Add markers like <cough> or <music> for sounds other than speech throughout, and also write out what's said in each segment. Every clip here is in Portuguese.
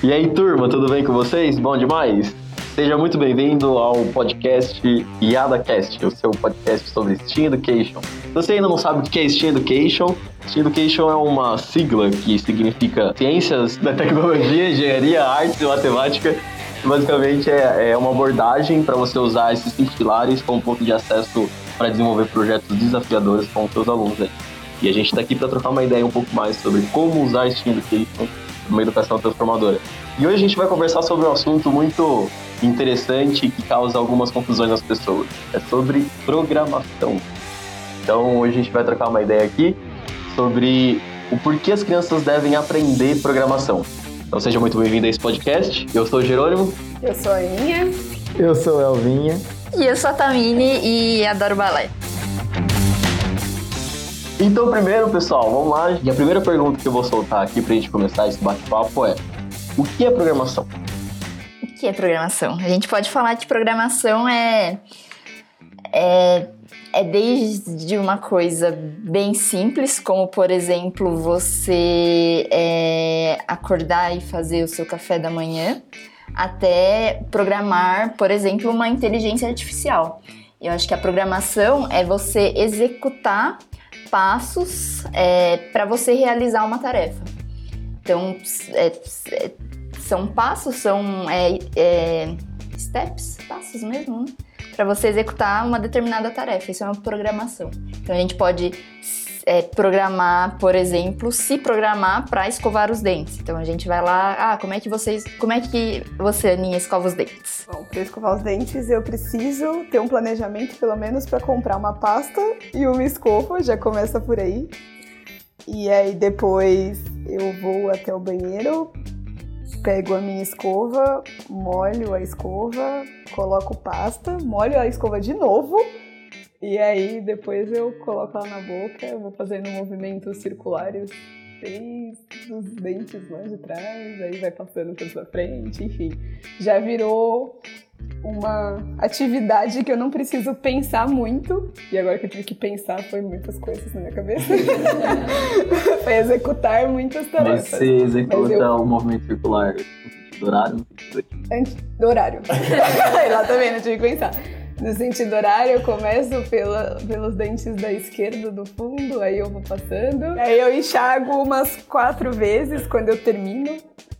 E aí, turma, tudo bem com vocês? Bom demais? Seja muito bem-vindo ao podcast IadaCast, o seu podcast sobre Steam Education. Se você ainda não sabe o que é Steam Education, Steam Education é uma sigla que significa Ciências da Tecnologia, Engenharia, Artes e Matemática. Basicamente é, é uma abordagem para você usar esses cinco pilares como ponto de acesso para desenvolver projetos desafiadores com os seus alunos aí. E a gente está aqui para trocar uma ideia um pouco mais sobre como usar Steam Education numa educação transformadora. E hoje a gente vai conversar sobre um assunto muito interessante que causa algumas confusões nas pessoas. É sobre programação. Então hoje a gente vai trocar uma ideia aqui sobre o porquê as crianças devem aprender programação. Então seja muito bem-vindo a esse podcast. Eu sou o Jerônimo. Eu sou a Aninha. Eu sou a Elvinha. E eu sou a Tamine e adoro balé. Então, primeiro, pessoal, vamos lá. E a primeira pergunta que eu vou soltar aqui pra gente começar esse bate-papo é: o que é programação? O que é programação? A gente pode falar que programação é, é, é desde uma coisa bem simples, como por exemplo você é, acordar e fazer o seu café da manhã, até programar, por exemplo, uma inteligência artificial. Eu acho que a programação é você executar passos é, para você realizar uma tarefa. Então, é, é, são passos, são é, é, steps, passos mesmo, né? para você executar uma determinada tarefa. Isso é uma programação. Então, a gente pode é, programar, por exemplo, se programar para escovar os dentes. Então a gente vai lá, ah, como é que vocês, como é que você, Aninha, escova os dentes? Bom, para escovar os dentes eu preciso ter um planejamento pelo menos para comprar uma pasta e uma escova, já começa por aí. E aí depois eu vou até o banheiro, pego a minha escova, molho a escova, coloco pasta, molho a escova de novo e aí depois eu coloco ela na boca, eu vou fazendo movimentos circulares desde os dentes lá de trás, aí vai passando para frente, enfim. Já virou uma atividade que eu não preciso pensar muito. E agora que eu tive que pensar, foi muitas coisas na minha cabeça. <laughs> foi executar muitas tarefas. Você executa eu... o movimento circular no sentido horário? Antes do horário. <laughs> lá também, não tive que pensar no sentido horário, eu começo pela, pelos dentes da esquerda do fundo, aí eu vou passando. Aí eu enxago umas quatro vezes quando eu termino.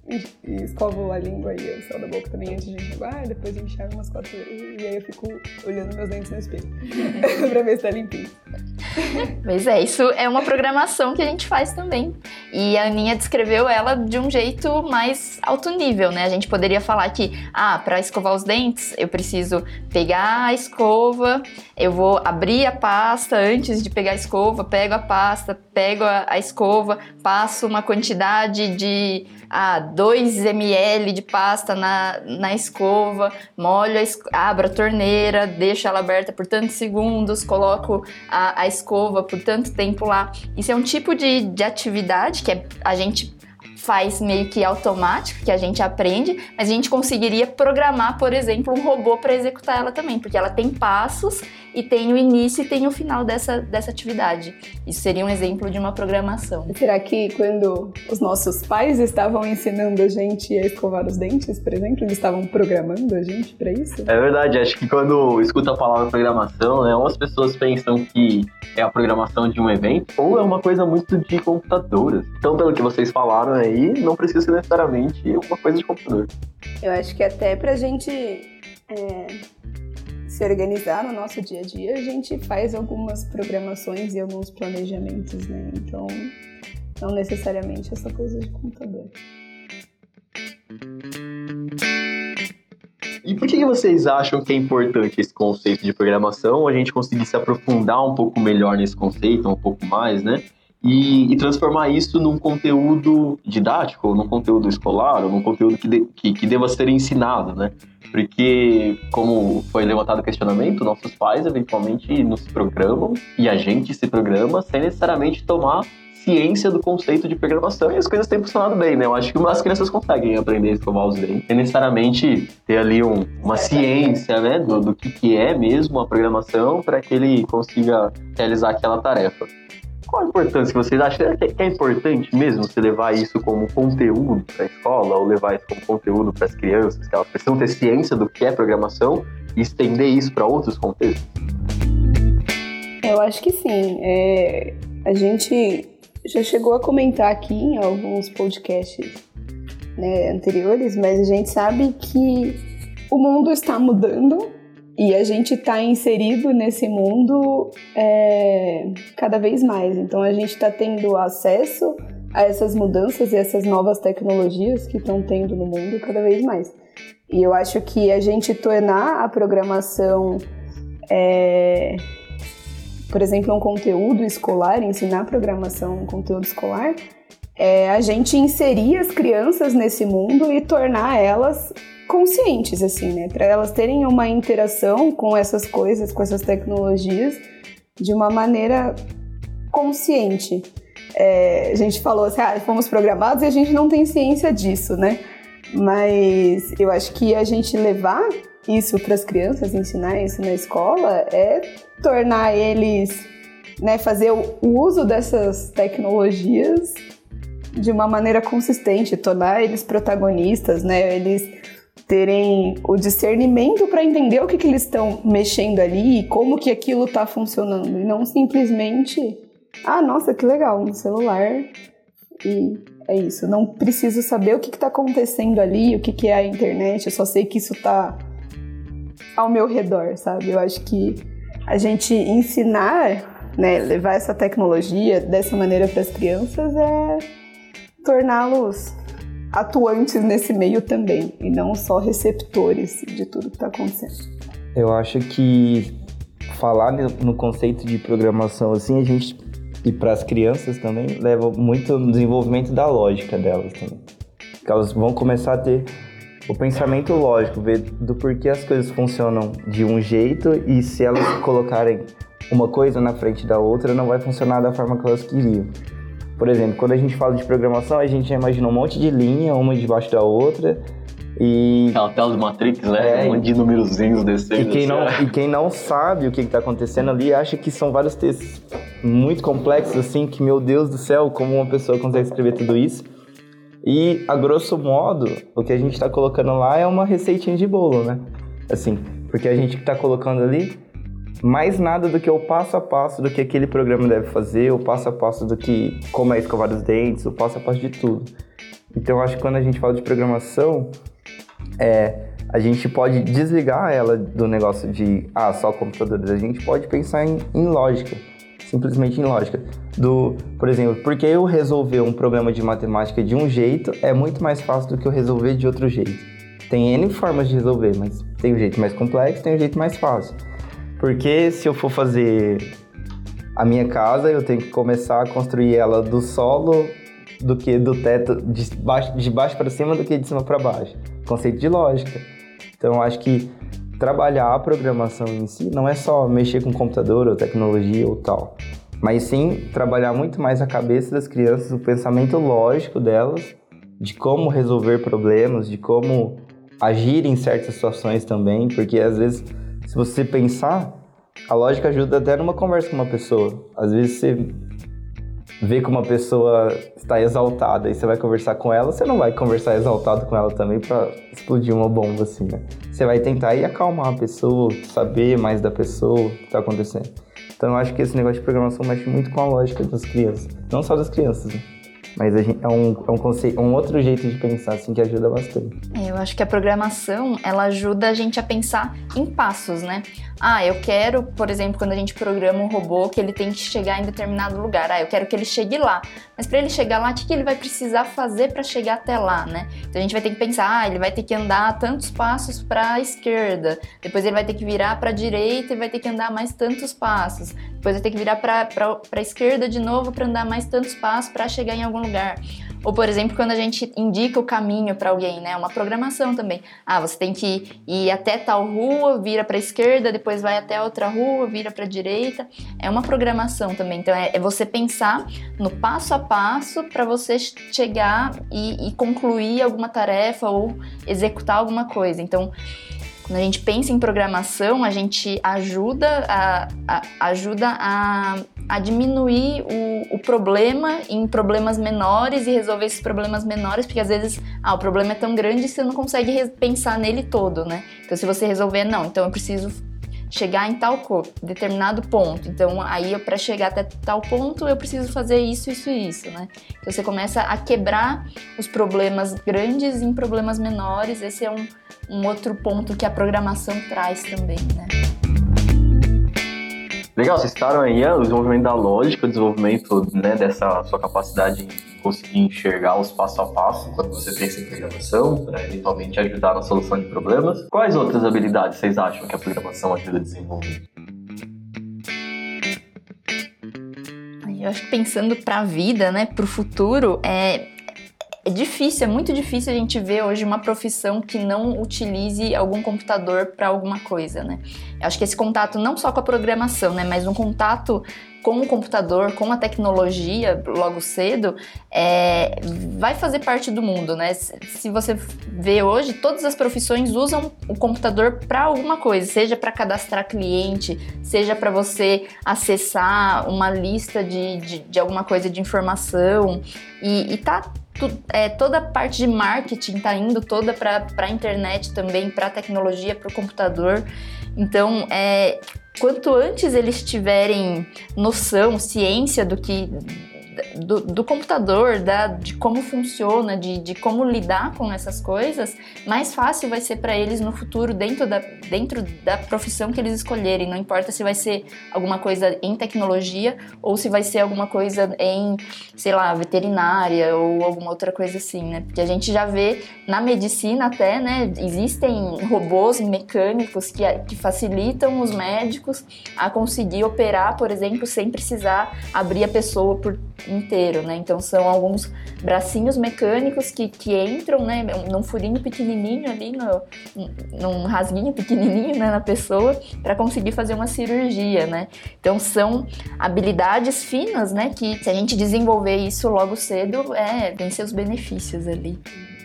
E, escovo a língua e o céu da boca também antes de enxaguar, depois eu enxago umas quatro vezes. E aí eu fico olhando meus dentes no espelho <laughs> pra ver se tá limpinho. Mas é, isso é uma programação que a gente faz também. E a Aninha descreveu ela de um jeito mais alto nível, né? A gente poderia falar que, ah, para escovar os dentes, eu preciso pegar a escova, eu vou abrir a pasta antes de pegar a escova, pego a pasta, pego a, a escova, passo uma quantidade de ah, 2 ml de pasta na, na escova, molho, a, abro a torneira, deixo ela aberta por tantos segundos, coloco a, a escova por tanto tempo lá. Isso é um tipo de, de atividade que é, a gente faz meio que automático, que a gente aprende, mas a gente conseguiria programar, por exemplo, um robô para executar ela também, porque ela tem passos e tem o início e tem o final dessa, dessa atividade. Isso seria um exemplo de uma programação. Será que quando os nossos pais estavam ensinando a gente a escovar os dentes, por exemplo, eles estavam programando a gente para isso? É verdade, acho que quando escuta a palavra programação, né, umas pessoas pensam que é a programação de um evento ou é uma coisa muito de computadoras. Então, pelo que vocês falaram aí, não precisa ser necessariamente uma coisa de computador. Eu acho que até pra gente é se organizar no nosso dia a dia, a gente faz algumas programações e alguns planejamentos, né? Então, não necessariamente essa coisa de computador. E por que vocês acham que é importante esse conceito de programação? A gente conseguir se aprofundar um pouco melhor nesse conceito, um pouco mais, né? E, e, transformar isso num conteúdo didático, num conteúdo escolar, num conteúdo que, de, que, que, deva ser ensinado, né? Porque, como foi levantado o questionamento, nossos pais eventualmente nos programam e a gente se programa sem necessariamente tomar ciência do conceito de programação e as coisas têm funcionado bem, né? Eu acho que as crianças conseguem aprender a escovar os dentes sem necessariamente ter ali um, uma ciência, né, do, do que, que é mesmo a programação para que ele consiga realizar aquela tarefa. Qual a importância que vocês acham? Que é importante mesmo você levar isso como conteúdo para a escola ou levar isso como conteúdo para as crianças, que elas precisam ter ciência do que é programação e estender isso para outros contextos? Eu acho que sim. É, a gente já chegou a comentar aqui em alguns podcasts né, anteriores, mas a gente sabe que o mundo está mudando e a gente está inserido nesse mundo é, cada vez mais. Então a gente está tendo acesso a essas mudanças e essas novas tecnologias que estão tendo no mundo cada vez mais. E eu acho que a gente tornar a programação, é, por exemplo, um conteúdo escolar, ensinar programação um conteúdo escolar, é a gente inserir as crianças nesse mundo e tornar elas conscientes, assim, né? Para elas terem uma interação com essas coisas, com essas tecnologias, de uma maneira consciente. É, a gente falou assim, ah, fomos programados e a gente não tem ciência disso, né? Mas eu acho que a gente levar isso para as crianças, ensinar isso na escola, é tornar eles, né, fazer o uso dessas tecnologias de uma maneira consistente, tornar eles protagonistas, né? Eles terem o discernimento para entender o que, que eles estão mexendo ali e como que aquilo está funcionando. E não simplesmente, ah, nossa, que legal, um celular. E é isso. Não preciso saber o que está acontecendo ali, o que, que é a internet, eu só sei que isso está ao meu redor, sabe? Eu acho que a gente ensinar, né, levar essa tecnologia dessa maneira para as crianças é torná-los atuantes nesse meio também, e não só receptores de tudo que está acontecendo. Eu acho que falar no conceito de programação assim, a gente e para as crianças também leva muito no desenvolvimento da lógica delas também. Que elas vão começar a ter o pensamento lógico, ver do porquê as coisas funcionam de um jeito e se elas colocarem uma coisa na frente da outra, não vai funcionar da forma que elas queriam. Por exemplo, quando a gente fala de programação, a gente já imagina um monte de linha, uma debaixo da outra. E... Aquela tela do Matrix, né? É, um monte de númerozinhos descendo. E quem, assim, não, é. e quem não sabe o que está acontecendo ali acha que são vários textos muito complexos, assim, que, meu Deus do céu, como uma pessoa consegue escrever tudo isso. E, a grosso modo, o que a gente está colocando lá é uma receitinha de bolo, né? Assim, porque a gente está colocando ali mais nada do que o passo a passo do que aquele programa deve fazer, o passo a passo do que como é escovar os dentes, o passo a passo de tudo. Então acho que quando a gente fala de programação, é, a gente pode desligar ela do negócio de ah, só computadores, a gente pode pensar em, em lógica, simplesmente em lógica. Do, por exemplo, porque eu resolver um problema de matemática de um jeito é muito mais fácil do que eu resolver de outro jeito. Tem N formas de resolver, mas tem um jeito mais complexo, tem um jeito mais fácil. Porque se eu for fazer a minha casa, eu tenho que começar a construir ela do solo do que do teto, de baixo, de baixo para cima do que de cima para baixo. Conceito de lógica. Então, acho que trabalhar a programação em si não é só mexer com computador ou tecnologia ou tal, mas sim trabalhar muito mais a cabeça das crianças, o pensamento lógico delas, de como resolver problemas, de como agir em certas situações também, porque às vezes se você pensar, a lógica ajuda até numa conversa com uma pessoa. Às vezes você vê que uma pessoa está exaltada e você vai conversar com ela, você não vai conversar exaltado com ela também para explodir uma bomba assim, né? Você vai tentar ir acalmar a pessoa, saber mais da pessoa, o que está acontecendo. Então eu acho que esse negócio de programação mexe muito com a lógica das crianças. Não só das crianças, né? Mas gente, é, um, é um, conceito, um outro jeito de pensar, assim, que ajuda bastante. É, eu acho que a programação, ela ajuda a gente a pensar em passos, né? Ah, eu quero, por exemplo, quando a gente programa um robô, que ele tem que chegar em determinado lugar. Ah, eu quero que ele chegue lá. Mas para ele chegar lá, o que, que ele vai precisar fazer para chegar até lá, né? Então a gente vai ter que pensar, ah, ele vai ter que andar tantos passos para a esquerda. Depois ele vai ter que virar para a direita e vai ter que andar mais tantos passos. Depois vai ter que virar para a esquerda de novo para andar mais tantos passos para chegar em algum lugar. Ou, por exemplo, quando a gente indica o caminho para alguém, né? Uma programação também. Ah, você tem que ir até tal rua, vira para esquerda, depois vai até outra rua, vira para direita. É uma programação também. Então, é, é, você pensar no passo a passo para você chegar e, e concluir alguma tarefa ou executar alguma coisa. Então, quando a gente pensa em programação, a gente ajuda a, a, ajuda a a diminuir o, o, problema em problemas menores e resolver esses problemas menores, porque às vezes ah, o problema é tão grande que você não consegue pensar nele todo, né? Então, se você resolver, não, então eu preciso chegar em tal determinado ponto. Então, aí para chegar até tal ponto, eu preciso fazer isso, isso e isso, né? Então, você começa a quebrar os problemas grandes em problemas menores. Esse é um, um outro ponto que a programação traz também, né? Legal, vocês citaram aí o desenvolvimento da lógica, o desenvolvimento né, dessa sua capacidade de conseguir enxergar os passo a passo quando você pensa em programação, para eventualmente ajudar na solução de problemas. Quais outras habilidades vocês acham que a programação ajuda a desenvolver? Eu acho que pensando para a vida, né, para o futuro, é, é difícil, é muito difícil a gente ver hoje uma profissão que não utilize algum computador para alguma coisa, né? Eu acho que esse contato não só com a programação, né, mas um contato com o computador, com a tecnologia logo cedo, é, vai fazer parte do mundo, né? Se você vê hoje, todas as profissões usam o computador para alguma coisa, seja para cadastrar cliente, seja para você acessar uma lista de, de, de, alguma coisa de informação e, e tá é, toda a parte de marketing está indo toda para a internet também, para a tecnologia, para o computador. Então, é, quanto antes eles tiverem noção, ciência do que do, do computador, da, de como funciona, de, de como lidar com essas coisas, mais fácil vai ser para eles no futuro dentro da, dentro da profissão que eles escolherem. Não importa se vai ser alguma coisa em tecnologia ou se vai ser alguma coisa em, sei lá, veterinária ou alguma outra coisa assim, né? Porque a gente já vê na medicina até, né? Existem robôs mecânicos que, que facilitam os médicos a conseguir operar, por exemplo, sem precisar abrir a pessoa por inteiro, né? Então são alguns bracinhos mecânicos que, que entram, né, num furinho pequenininho ali, no, num rasguinho pequenininho né, na pessoa para conseguir fazer uma cirurgia, né? Então são habilidades finas, né, que se a gente desenvolver isso logo cedo, é, tem seus benefícios ali.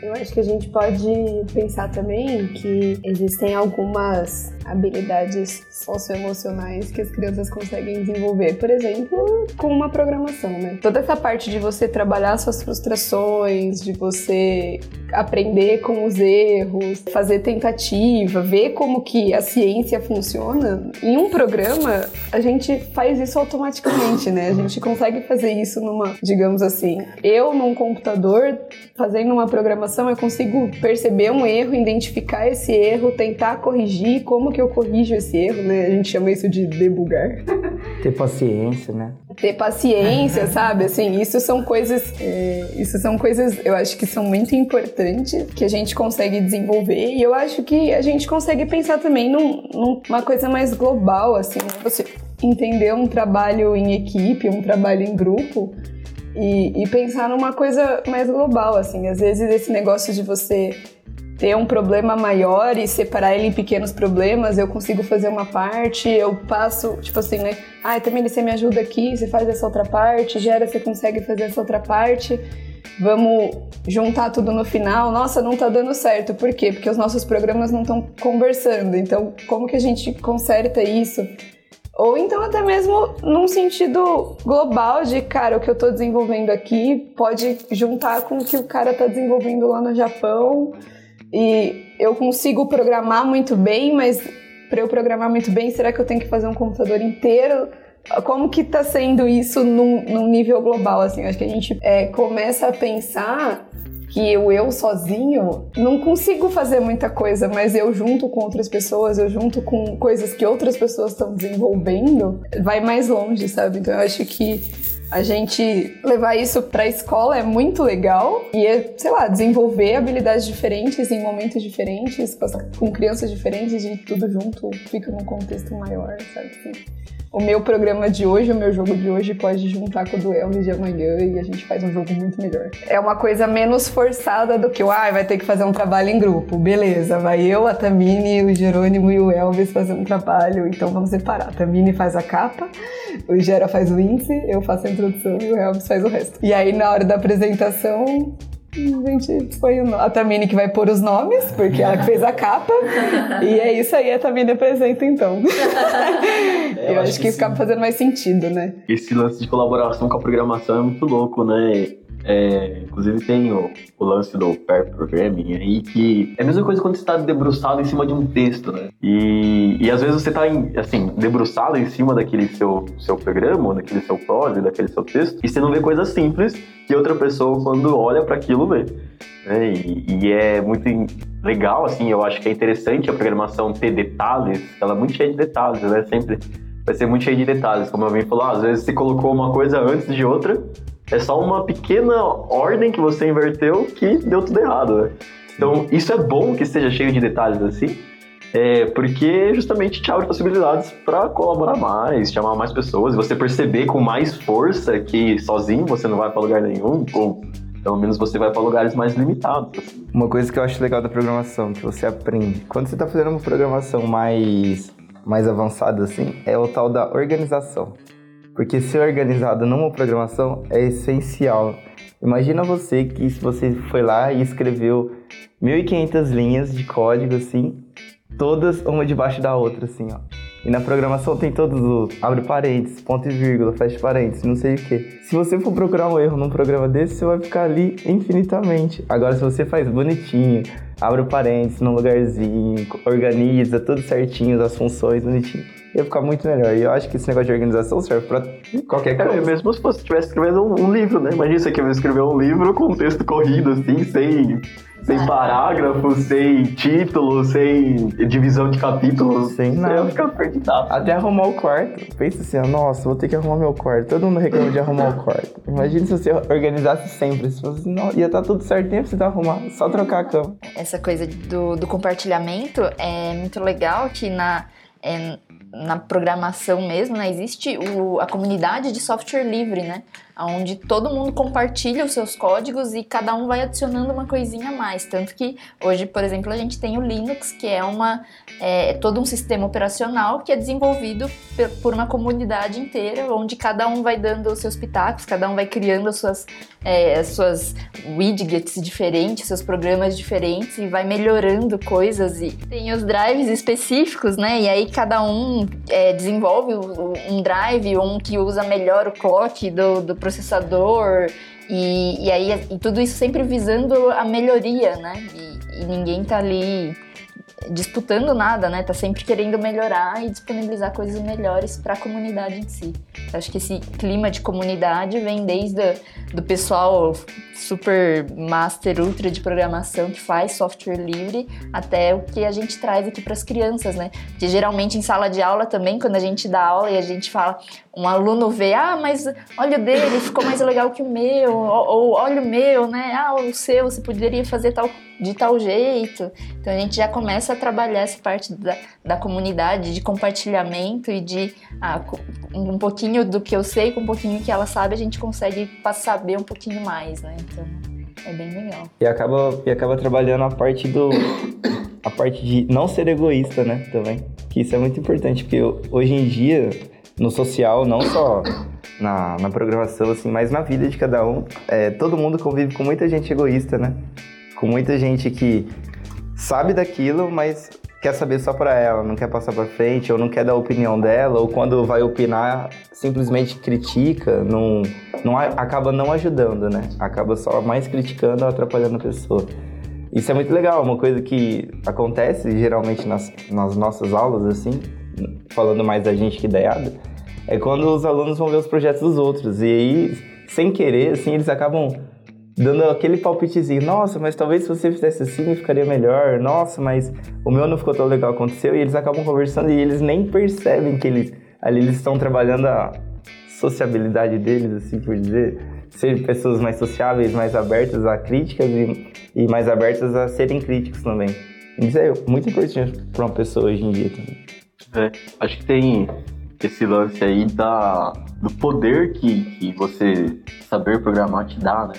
Eu acho que a gente pode pensar também que existem algumas habilidades socioemocionais que as crianças conseguem desenvolver, por exemplo, com uma programação, né? Toda essa parte de você trabalhar suas frustrações, de você aprender com os erros, fazer tentativa, ver como que a ciência funciona, em um programa a gente faz isso automaticamente, né? A gente consegue fazer isso numa, digamos assim, eu num computador fazendo uma programação, eu consigo perceber um erro, identificar esse erro, tentar corrigir como que eu corrijo esse erro, né? A gente chama isso de debugar. <laughs> Ter paciência, né? Ter paciência, <laughs> sabe? Assim, isso são coisas, é, isso são coisas, eu acho que são muito importantes que a gente consegue desenvolver e eu acho que a gente consegue pensar também num, numa coisa mais global, assim, né? você entender um trabalho em equipe, um trabalho em grupo e, e pensar numa coisa mais global, assim. Às vezes esse negócio de você ter um problema maior e separar ele em pequenos problemas, eu consigo fazer uma parte, eu passo, tipo assim, né? Ah, também você me ajuda aqui, você faz essa outra parte, gera, você consegue fazer essa outra parte. Vamos juntar tudo no final. Nossa, não tá dando certo. Por quê? Porque os nossos programas não estão conversando. Então, como que a gente conserta isso? Ou então até mesmo num sentido global de, cara, o que eu estou desenvolvendo aqui pode juntar com o que o cara está desenvolvendo lá no Japão. E eu consigo programar muito bem, mas para eu programar muito bem, será que eu tenho que fazer um computador inteiro? Como que está sendo isso num, num, nível global? Assim, acho que a gente é, começa a pensar que eu, eu sozinho não consigo fazer muita coisa, mas eu junto com outras pessoas, eu junto com coisas que outras pessoas estão desenvolvendo, vai mais longe, sabe? Então eu acho que a gente levar isso para a escola é muito legal e é, sei lá, desenvolver habilidades diferentes em momentos diferentes, com crianças diferentes e tudo junto fica num contexto maior, sabe? O meu programa de hoje, o meu jogo de hoje pode juntar com o do Elvis de amanhã e a gente faz um jogo muito melhor. É uma coisa menos forçada do que o ah, vai ter que fazer um trabalho em grupo. Beleza, vai eu, a Tamine, o Jerônimo e o Elvis fazer um trabalho, então vamos separar. A Tamine faz a capa, o Gera faz o índice, eu faço a introdução e o Elvis faz o resto. E aí na hora da apresentação, A gente foi o... a Tamine que vai pôr os nomes, porque ela que fez a capa. e é isso aí, a Tamine apresenta então. <laughs> Eu, Eu acho, acho que, que acaba fazendo mais sentido, né? Esse lance de colaboração com a programação é muito louco, né? É, inclusive tem o, o, lance do pair programming aí, que é a mesma coisa quando você está debruçado em cima de um texto, né? E, e às vezes você está assim, debruçado em cima daquele seu, seu programa, daquele seu código, daquele seu texto, e você não vê coisas simples que outra pessoa, quando olha para aquilo, vê. Né? E, e, é muito legal, assim, eu acho que é interessante a programação ter detalhes, ela é muito cheia de detalhes, né? Sempre vai ser muito cheia de detalhes, como alguém falou, ah, às vezes você colocou uma coisa antes de outra, é só uma pequena ordem que você inverteu que deu tudo errado, né? Então, isso é bom que esteja cheio de detalhes assim, é, porque justamente te abre possibilidades para colaborar mais, chamar mais pessoas, você perceber com mais força que sozinho você não vai para lugar nenhum, ou pelo menos você vai para lugares mais limitados. Assim. Uma coisa que eu acho legal da programação, que você aprende, quando você está fazendo uma programação mais, mais avançada assim, é o tal da organização. Porque ser organizado numa programação é essencial. Imagina você que se você foi lá e escreveu 1500 linhas de código assim, todas uma debaixo da outra assim, ó. E na programação tem todos os abre parênteses, ponto e vírgula, fecha parênteses, não sei o que. Se você for procurar um erro num programa desse, você vai ficar ali infinitamente. Agora, se você faz bonitinho, abre parênteses num lugarzinho, organiza tudo certinho, as funções bonitinho ia ficar muito melhor. E eu acho que esse negócio de organização serve pra qualquer coisa. É, mesmo se você estivesse escrevendo um, um, livro, né? Imagina você quer escrever um livro com um texto corrido, assim, sem, sem parágrafo, sem título, sem divisão de capítulos. Sem nada. Perdido. Até arrumar o quarto. Pensa assim, nossa, vou ter que arrumar meu quarto. Todo mundo reclama de arrumar o quarto. Imagina se você organizasse sempre. Se fosse, não, ia estar tá tudo certo, nem precisar arrumar, só trocar a cama. Essa coisa do, do compartilhamento é muito legal que na. É, na programação mesmo, né, existe o, a comunidade de software livre, né? Onde todo mundo compartilha os seus códigos e cada um vai adicionando uma coisinha a mais. Tanto que hoje, por exemplo, a gente tem o Linux, que é, uma, é, todo um sistema operacional que é desenvolvido por uma comunidade inteira, onde cada um vai dando os seus pitacos, cada um vai criando as suas, é, as suas widgets diferentes, seus programas diferentes e vai melhorando coisas. E tem os drives específicos, né? E aí cada um é, desenvolve um drive, um que usa melhor o clock do, do processador, e, e aí e tudo isso sempre visando a melhoria, né? E, e ninguém tá ali disputando nada, né? Tá sempre querendo melhorar e disponibilizar coisas melhores para a comunidade em si. Eu acho que esse clima de comunidade vem desde do pessoal super master ultra de programação que faz software livre até o que a gente traz aqui para as crianças, né? Que geralmente em sala de aula também, quando a gente dá aula e a gente fala, um aluno vê, ah, mas olha o dele, ficou mais legal que o meu, ou, ou olha o meu, né? Ah, o seu, você poderia fazer tal de tal jeito. Então a gente já começa a trabalhar essa parte da, da comunidade, de compartilhamento e de ah, um pouquinho do que eu sei com um pouquinho que ela sabe, a gente consegue saber um pouquinho mais, né? Então é bem legal. E acaba, e acaba trabalhando a parte do. a parte de não ser egoísta, né? Também. Que isso é muito importante, porque hoje em dia, no social, não só na, na programação, assim, mas na vida de cada um, é, todo mundo convive com muita gente egoísta, né? com muita gente que sabe daquilo, mas quer saber só para ela, não quer passar para frente, ou não quer dar a opinião dela, ou quando vai opinar, simplesmente critica, não, não acaba não ajudando, né? Acaba só mais criticando ou atrapalhando a pessoa. Isso é muito legal, uma coisa que acontece geralmente nas, nas nossas aulas, assim, falando mais da gente que da EADA, é quando os alunos vão ver os projetos dos outros. E aí, sem querer, assim, eles acabam dando aquele palpitezinho, nossa, mas talvez se você fizesse assim ficaria melhor, nossa, mas o meu não ficou tão legal, aconteceu, e eles acabam conversando e eles nem percebem que eles ali eles estão trabalhando a sociabilidade deles, assim por dizer, ser pessoas mais sociáveis, mais abertas a críticas e, e mais abertas a serem críticos também. Isso é muito importante para uma pessoa hoje em dia também. É, acho que tem esse lance aí da, do poder que, que você saber programar te dá, né?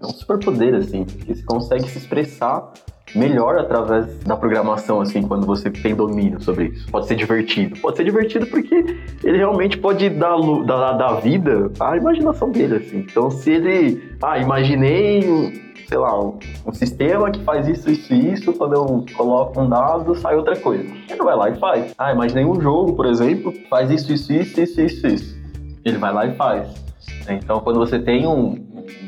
É um superpoder, assim, porque você consegue se expressar melhor através da programação, assim, quando você tem domínio sobre isso. Pode ser divertido. Pode ser divertido porque ele realmente pode dar, dar, dar vida à imaginação dele, assim. Então, se ele. Ah, imaginei sei lá, um, um, sistema que faz isso, isso e isso, quando eu coloco um dado, sai outra coisa. Ele vai lá e faz. Ah, imaginei um jogo, por exemplo, faz isso, isso, isso, isso, isso, isso. Ele vai lá e faz. Então, quando você tem um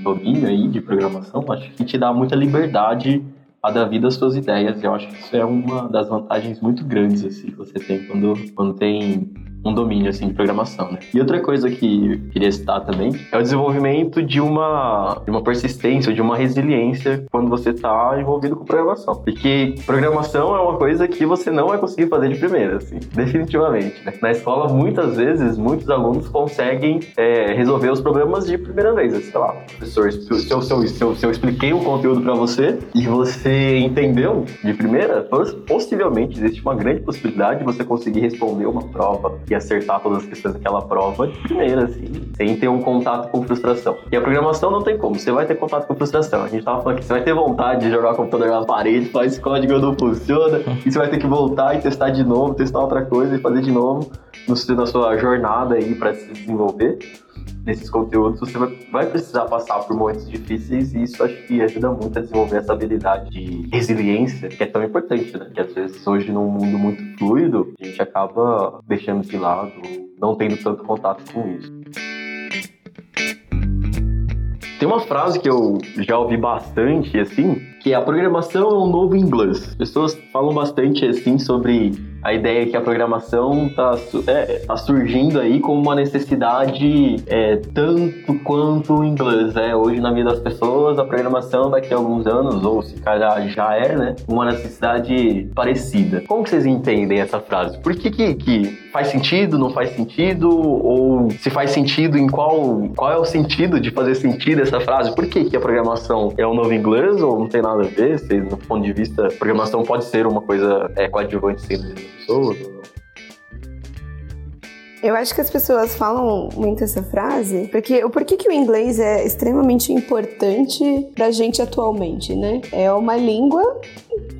domínio aí de programação, acho que te dá muita liberdade a dar vida às suas ideias. Eu acho que isso é uma das vantagens muito grandes assim, que você tem quando, quando tem um domínio assim de programação, né? E outra coisa que eu queria citar também é o desenvolvimento de uma de uma persistência, de uma resiliência quando você está envolvido com programação, porque programação é uma coisa que você não vai conseguir fazer de primeira, assim, <laughs> definitivamente. Né? Na escola muitas vezes muitos alunos conseguem é, resolver os problemas de primeira vez, sei lá, professor, se eu, se eu, se eu, se eu expliquei um conteúdo para você e você entendeu de primeira, possivelmente existe uma grande possibilidade de você conseguir responder uma prova acertar todas as questões daquela prova de primeira, assim, sem ter um contato com frustração. E a programação não tem como, você vai ter contato com frustração. A gente tava falando que você vai ter vontade de jogar o computador na parede, falar esse código não funciona, e você vai ter que voltar e testar de novo, testar outra coisa e fazer de novo no, na sua jornada aí para se desenvolver nesses conteúdos, você vai precisar passar por momentos difíceis e isso acho que ajuda muito a desenvolver essa habilidade de resiliência, que é tão importante, né? Que às vezes hoje num mundo muito fluido, a gente acaba deixando de lado, não tendo tanto contato com isso. Tem uma frase que eu já ouvi bastante, assim, que é a programação é um novo inglês. As pessoas falam bastante, assim, sobre a ideia é que a programação está é, tá surgindo aí como uma necessidade é, tanto quanto o inglês. É. Hoje, na vida das pessoas, a programação daqui a alguns anos, ou se calhar já é, né, uma necessidade parecida. Como que vocês entendem essa frase? Por que, que, que faz sentido, não faz sentido? Ou se faz sentido, em qual, qual é o sentido de fazer sentido essa frase? Por que, que a programação é um novo inglês ou não tem nada a ver? Se, no ponto de vista, programação pode ser uma coisa é, coadjuvante sendo pessoas? Eu acho que as pessoas falam muito essa frase porque o porquê que o inglês é extremamente importante pra gente atualmente, né? É uma língua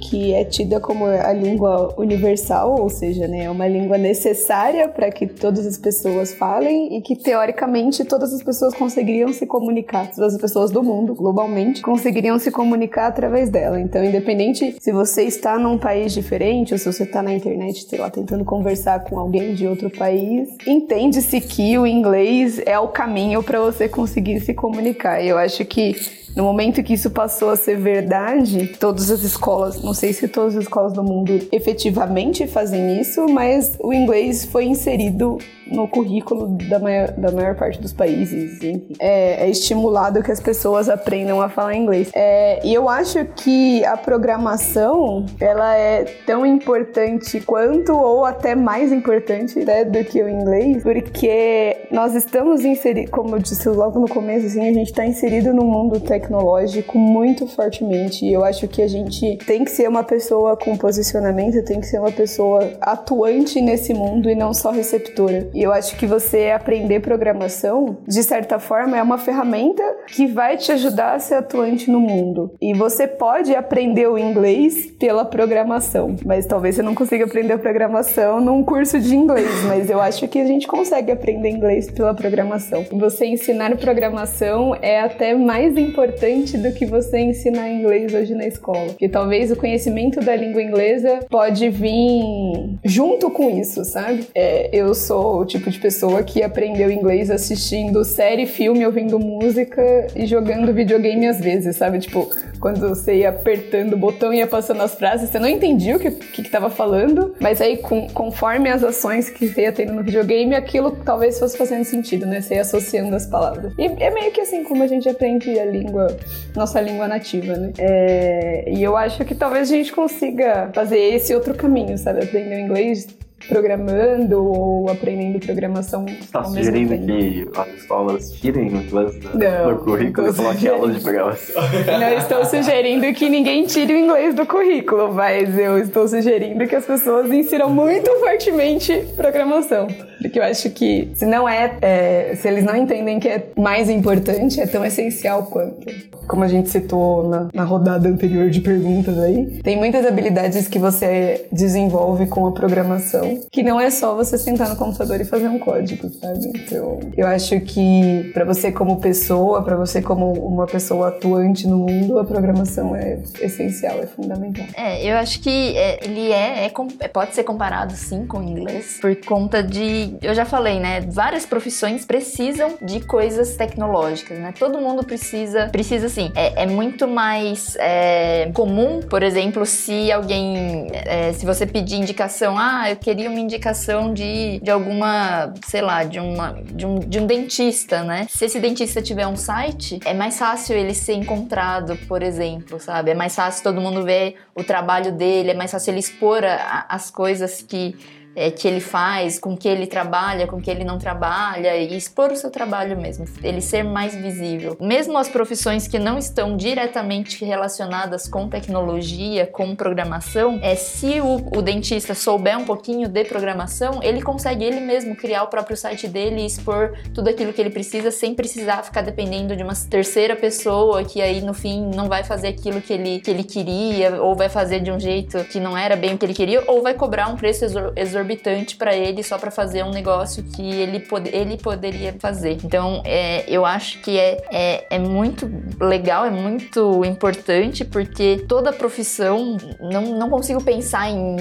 que é tida como a língua universal, ou seja, né, é uma língua necessária para que todas as pessoas falem e que teoricamente todas as pessoas conseguiriam se comunicar, todas as pessoas do mundo, globalmente, conseguiriam se comunicar através dela. Então, independente se você está num país diferente ou se você está na internet, sei lá, tentando conversar com alguém de outro país, entende-se que o inglês é o caminho para você conseguir se comunicar. E eu acho que no momento que isso passou a ser verdade, todas as escolas, não sei se todas as escolas do mundo efetivamente fazem isso, mas o inglês foi inserido no currículo da maior, da maior parte dos países. Enfim, é, é, estimulado que as pessoas aprendam a falar inglês. É, e eu acho que a programação ela é tão importante quanto ou até mais importante né, do que o inglês, porque nós estamos inseridos, como eu disse logo no começo, assim, a gente está inserido no mundo tecnológico muito fortemente. E eu acho que a gente tem que ser uma pessoa com posicionamento, tem que ser uma pessoa atuante nesse mundo e não só receptora. E eu acho que você aprender programação, de certa forma, é uma ferramenta que vai te ajudar a ser atuante no mundo. E você pode aprender o inglês pela programação, mas talvez você não consiga aprender programação num curso de inglês, mas eu acho que a gente consegue aprender inglês pela programação. Você ensinar programação é até mais importante do que você ensinar inglês hoje na escola, porque talvez o conhecimento da língua inglesa pode vir junto com isso, sabe? É, eu sou o tipo de pessoa que aprendeu inglês assistindo série, filme, ouvindo música e jogando videogame às vezes, sabe? Tipo, quando você ia apertando o botão e ia passando as frases, você não entendia o que, que, que tava falando, mas aí com, conforme as ações que você ia tendo no videogame, aquilo talvez fosse fazendo sentido, né? Você ia associando as palavras. E é meio que assim como a gente aprende a língua, nossa língua nativa, né? É, e eu acho que talvez a gente consiga fazer esse outro caminho, sabe? Aprender o inglês programando ou aprendendo programação. Está sugerindo que as escolas tirem o inglês do, currículo e coloquem aulas de programação? Não estou sugerindo que ninguém tire o inglês do currículo, mas eu estou sugerindo que as pessoas insiram muito fortemente programação. Porque eu acho que se não é, é se eles não entendem que é mais importante, é tão essencial quanto. como a gente citou na, na rodada anterior de perguntas aí, tem muitas habilidades que você desenvolve com a programação, que não é só você sentar no computador e fazer um código, sabe? Então, eu acho que para você como pessoa, para você como uma pessoa atuante no mundo, a programação é essencial, é fundamental. É, eu acho que é, ele é, é, é, pode ser comparado sim com o inglês, por conta de, eu já falei, né? Várias profissões precisam de coisas tecnológicas, né? Todo mundo precisa, precisa sim. É, é muito mais é, comum, por exemplo, se alguém, é, se você pedir indicação, ah, eu queria uma indicação de, de alguma, sei lá, de, uma, de, um, de um dentista, né? Se esse dentista tiver um site, é mais fácil ele ser encontrado, por exemplo, sabe? É mais fácil todo mundo ver o trabalho dele, é mais fácil ele expor a, as coisas que é, que ele faz, com que ele trabalha, com que ele não trabalha e expor o seu trabalho mesmo, ele ser mais visível. Mesmo as profissões que não estão diretamente relacionadas com tecnologia, com programação, é se o, o dentista souber um pouquinho de programação, ele consegue ele mesmo criar o próprio site dele e expor tudo aquilo que ele precisa sem precisar ficar dependendo de uma terceira pessoa que aí no fim não vai fazer aquilo que ele, que ele queria ou vai fazer de um jeito que não era bem o que ele queria ou vai cobrar um preço exorbitante exorbitante para ele só para fazer um negócio que ele, pod ele poderia fazer. Então, é, eu acho que é, é, é muito legal, é muito importante, porque toda profissão, não, não consigo pensar em,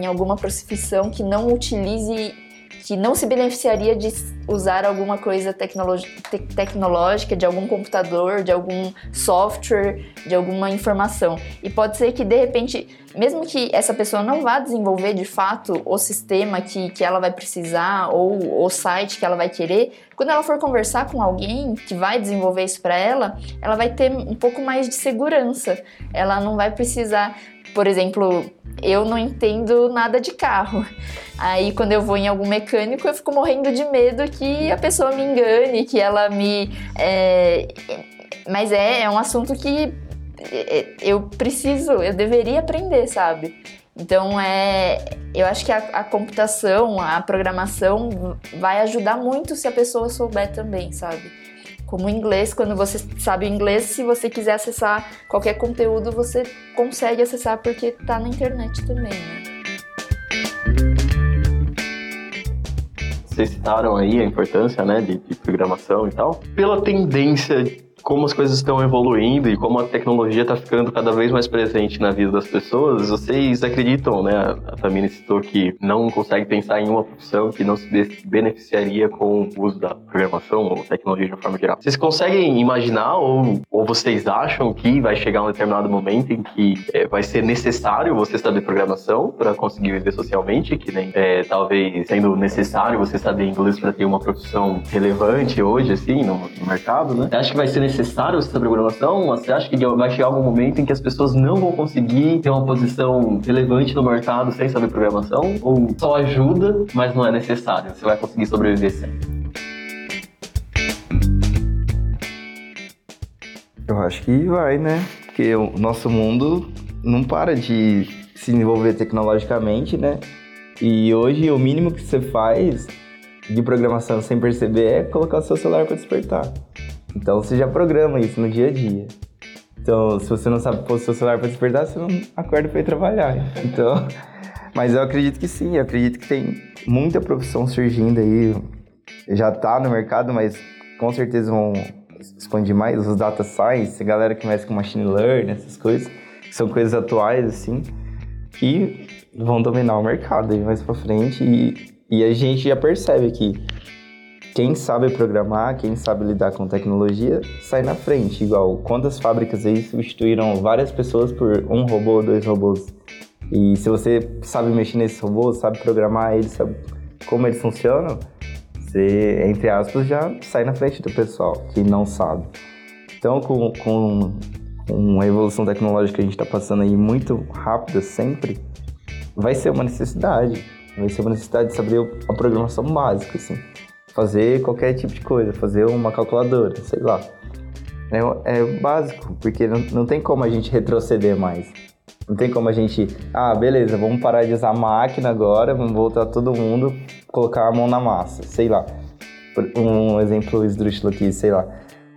em alguma profissão que não utilize que não se beneficiaria de usar alguma coisa te tecnológica, de algum computador, de algum software, de alguma informação. E pode ser que de repente, mesmo que essa pessoa não vá desenvolver de fato o sistema que, que ela vai precisar ou o site que ela vai querer, quando ela for conversar com alguém que vai desenvolver isso para ela, ela vai ter um pouco mais de segurança. Ela não vai precisar por exemplo, eu não entendo nada de carro. Aí quando eu vou em algum mecânico, eu fico morrendo de medo que a pessoa me engane, que ela me. É... Mas é, é um assunto que é, eu preciso, eu deveria aprender, sabe? Então é, eu acho que a, a, computação, a programação vai ajudar muito se a pessoa souber também, sabe? Como inglês, quando você sabe inglês, se você quiser acessar qualquer conteúdo, você consegue acessar porque tá na internet também, né? Vocês citaram aí a importância né, de, de programação e tal. Pela tendência como as coisas estão evoluindo e como a tecnologia está ficando cada vez mais presente na vida das pessoas, vocês acreditam, né? A Tamina citou que não consegue pensar em uma profissão que não se beneficiaria com o uso da programação ou tecnologia de uma forma geral. Vocês conseguem imaginar ou, ou vocês acham que vai chegar um determinado momento em que é, vai ser necessário você saber programação para conseguir viver socialmente, que nem é, talvez sendo necessário você saber inglês para ter uma profissão relevante hoje, assim, no, no mercado, né? Acha que vai ser necessário necessário essa programação? Você acha que vai chegar algum momento em que as pessoas não vão conseguir ter uma posição relevante no mercado sem saber programação? Ou só ajuda, mas não é necessário? Você vai conseguir sobreviver sempre? Eu acho que vai, né? Porque o nosso mundo não para de se desenvolver tecnologicamente, né? E hoje o mínimo que você faz de programação sem perceber é colocar o seu celular para despertar. Então você já programa isso no dia a dia. Então, se você não sabe pôr o seu celular para despertar, você não acorda para ir trabalhar. Então, <laughs> mas eu acredito que sim, eu acredito que tem muita profissão surgindo aí. Já tá no mercado, mas com certeza vão expandir mais os data science, a galera que mexe com machine learning, essas coisas, que são coisas atuais assim, que vão dominar o mercado aí mais para frente e, e a gente já percebe que quem sabe programar, quem sabe lidar com tecnologia, sai na frente. Igual quantas fábricas aí substituíram várias pessoas por um robô, dois robôs. E se você sabe mexer nesses robôs, sabe programar eles, sabe como eles funcionam, você, entre aspas, já sai na frente do pessoal que não sabe. Então, com, com, com a evolução tecnológica que a gente está passando aí muito rápida sempre, vai ser uma necessidade. Vai ser uma necessidade de saber a programação básica, assim fazer qualquer tipo de coisa, fazer uma calculadora, sei lá. É, é básico, porque não, não tem como a gente retroceder mais. Não tem como a gente, ah, beleza, vamos parar de usar a máquina agora, vamos voltar todo mundo, colocar a mão na massa, sei lá. Um exemplo esdrúxulo aqui, sei lá.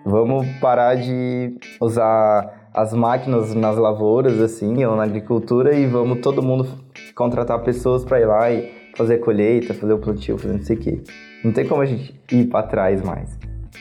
Vamos parar de usar as máquinas nas lavouras, assim, ou na agricultura, e vamos todo mundo contratar pessoas para ir lá e fazer colheita, fazer o plantio, fazer não sei o quê. Não tem como a gente ir para trás mais.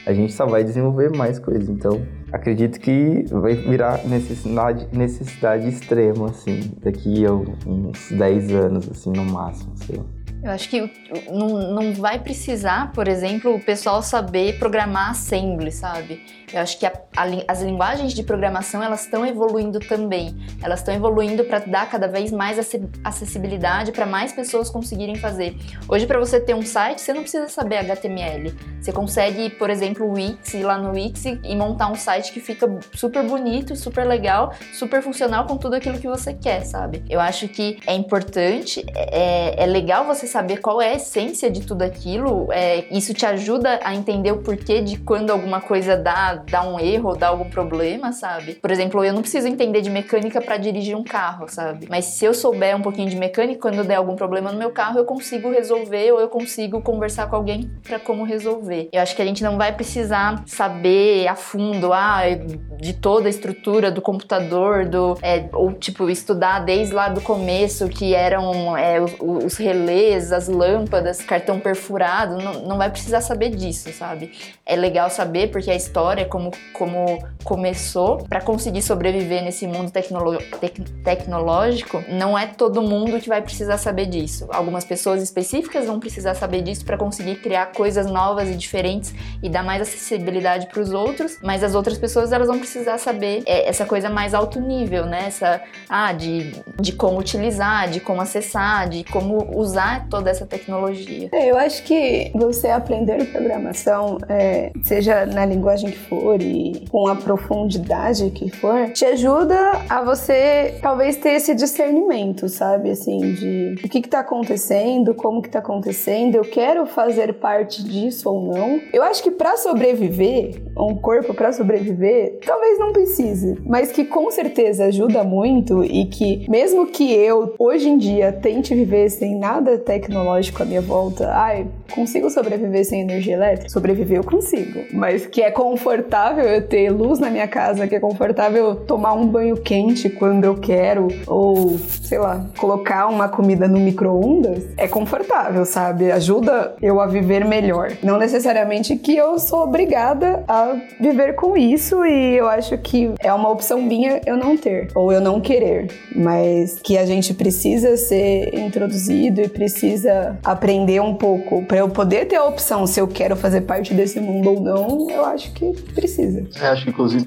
A gente só vai desenvolver mais coisas. Então, acredito que vai virar necessidade, necessidade extrema, assim, daqui a uns 10 anos, assim, no máximo, sei lá. Eu acho que não, não vai precisar, por exemplo, o pessoal saber programar assembly, sabe? Eu acho que a, a, as linguagens de programação elas estão evoluindo também. Elas estão evoluindo para dar cada vez mais acessibilidade para mais pessoas conseguirem fazer. Hoje, para você ter um site, você não precisa saber HTML. Você consegue, por exemplo, o Wix, ir lá no Wix e montar um site que fica super bonito, super legal, super funcional com tudo aquilo que você quer, sabe? Eu acho que é importante, é, é legal você saber qual é a essência de tudo aquilo. É, isso te ajuda a entender o porquê de quando alguma coisa dá, dá um erro dá algum problema, sabe? Por exemplo, eu não preciso entender de mecânica para dirigir um carro, sabe? Mas se eu souber um pouquinho de mecânica, quando der algum problema no meu carro, eu consigo resolver ou eu consigo conversar com alguém para como resolver. Eu acho que a gente não vai precisar saber a fundo, ah, de toda a estrutura do computador, do é, ou tipo estudar desde lá do começo que eram é, os, os relés as lâmpadas, cartão perfurado, não, não vai precisar saber disso, sabe? É legal saber porque a história, como, como começou, para conseguir sobreviver nesse mundo tecnolo tec tecnológico, não é todo mundo que vai precisar saber disso. Algumas pessoas específicas vão precisar saber disso para conseguir criar coisas novas e diferentes e dar mais acessibilidade para os outros, mas as outras pessoas elas vão precisar saber é, essa coisa mais alto nível, né? Essa, ah, de, de como utilizar, de como acessar, de como usar toda essa tecnologia. É, eu acho que você aprender programação, é, seja na linguagem que for e com a profundidade que for, te ajuda a você talvez ter esse discernimento, sabe? Assim, de o que, que tá acontecendo, como que tá acontecendo, eu quero fazer parte disso ou não. Eu acho que para sobreviver, um corpo para sobreviver, talvez não precise, mas que com certeza ajuda muito e que mesmo que eu hoje em dia tente viver sem nada tecnológico à minha volta, ai, consigo sobreviver sem energia elétrica? Sobreviver eu consigo, mas que é confortável eu ter luz na minha casa, que é confortável tomar um banho quente quando eu quero, ou sei lá, colocar uma comida no micro-ondas, é confortável, sabe? Ajuda eu a viver melhor. Não necessariamente que eu sou obrigada a viver com isso, e eu acho que é uma opção minha eu não ter, ou eu não querer, mas que a gente precisa ser introduzido e precisa aprender um pouco para eu poder ter a opção se eu quero fazer parte desse mundo ou não, eu acho que precisa. Eu acho que, inclusive,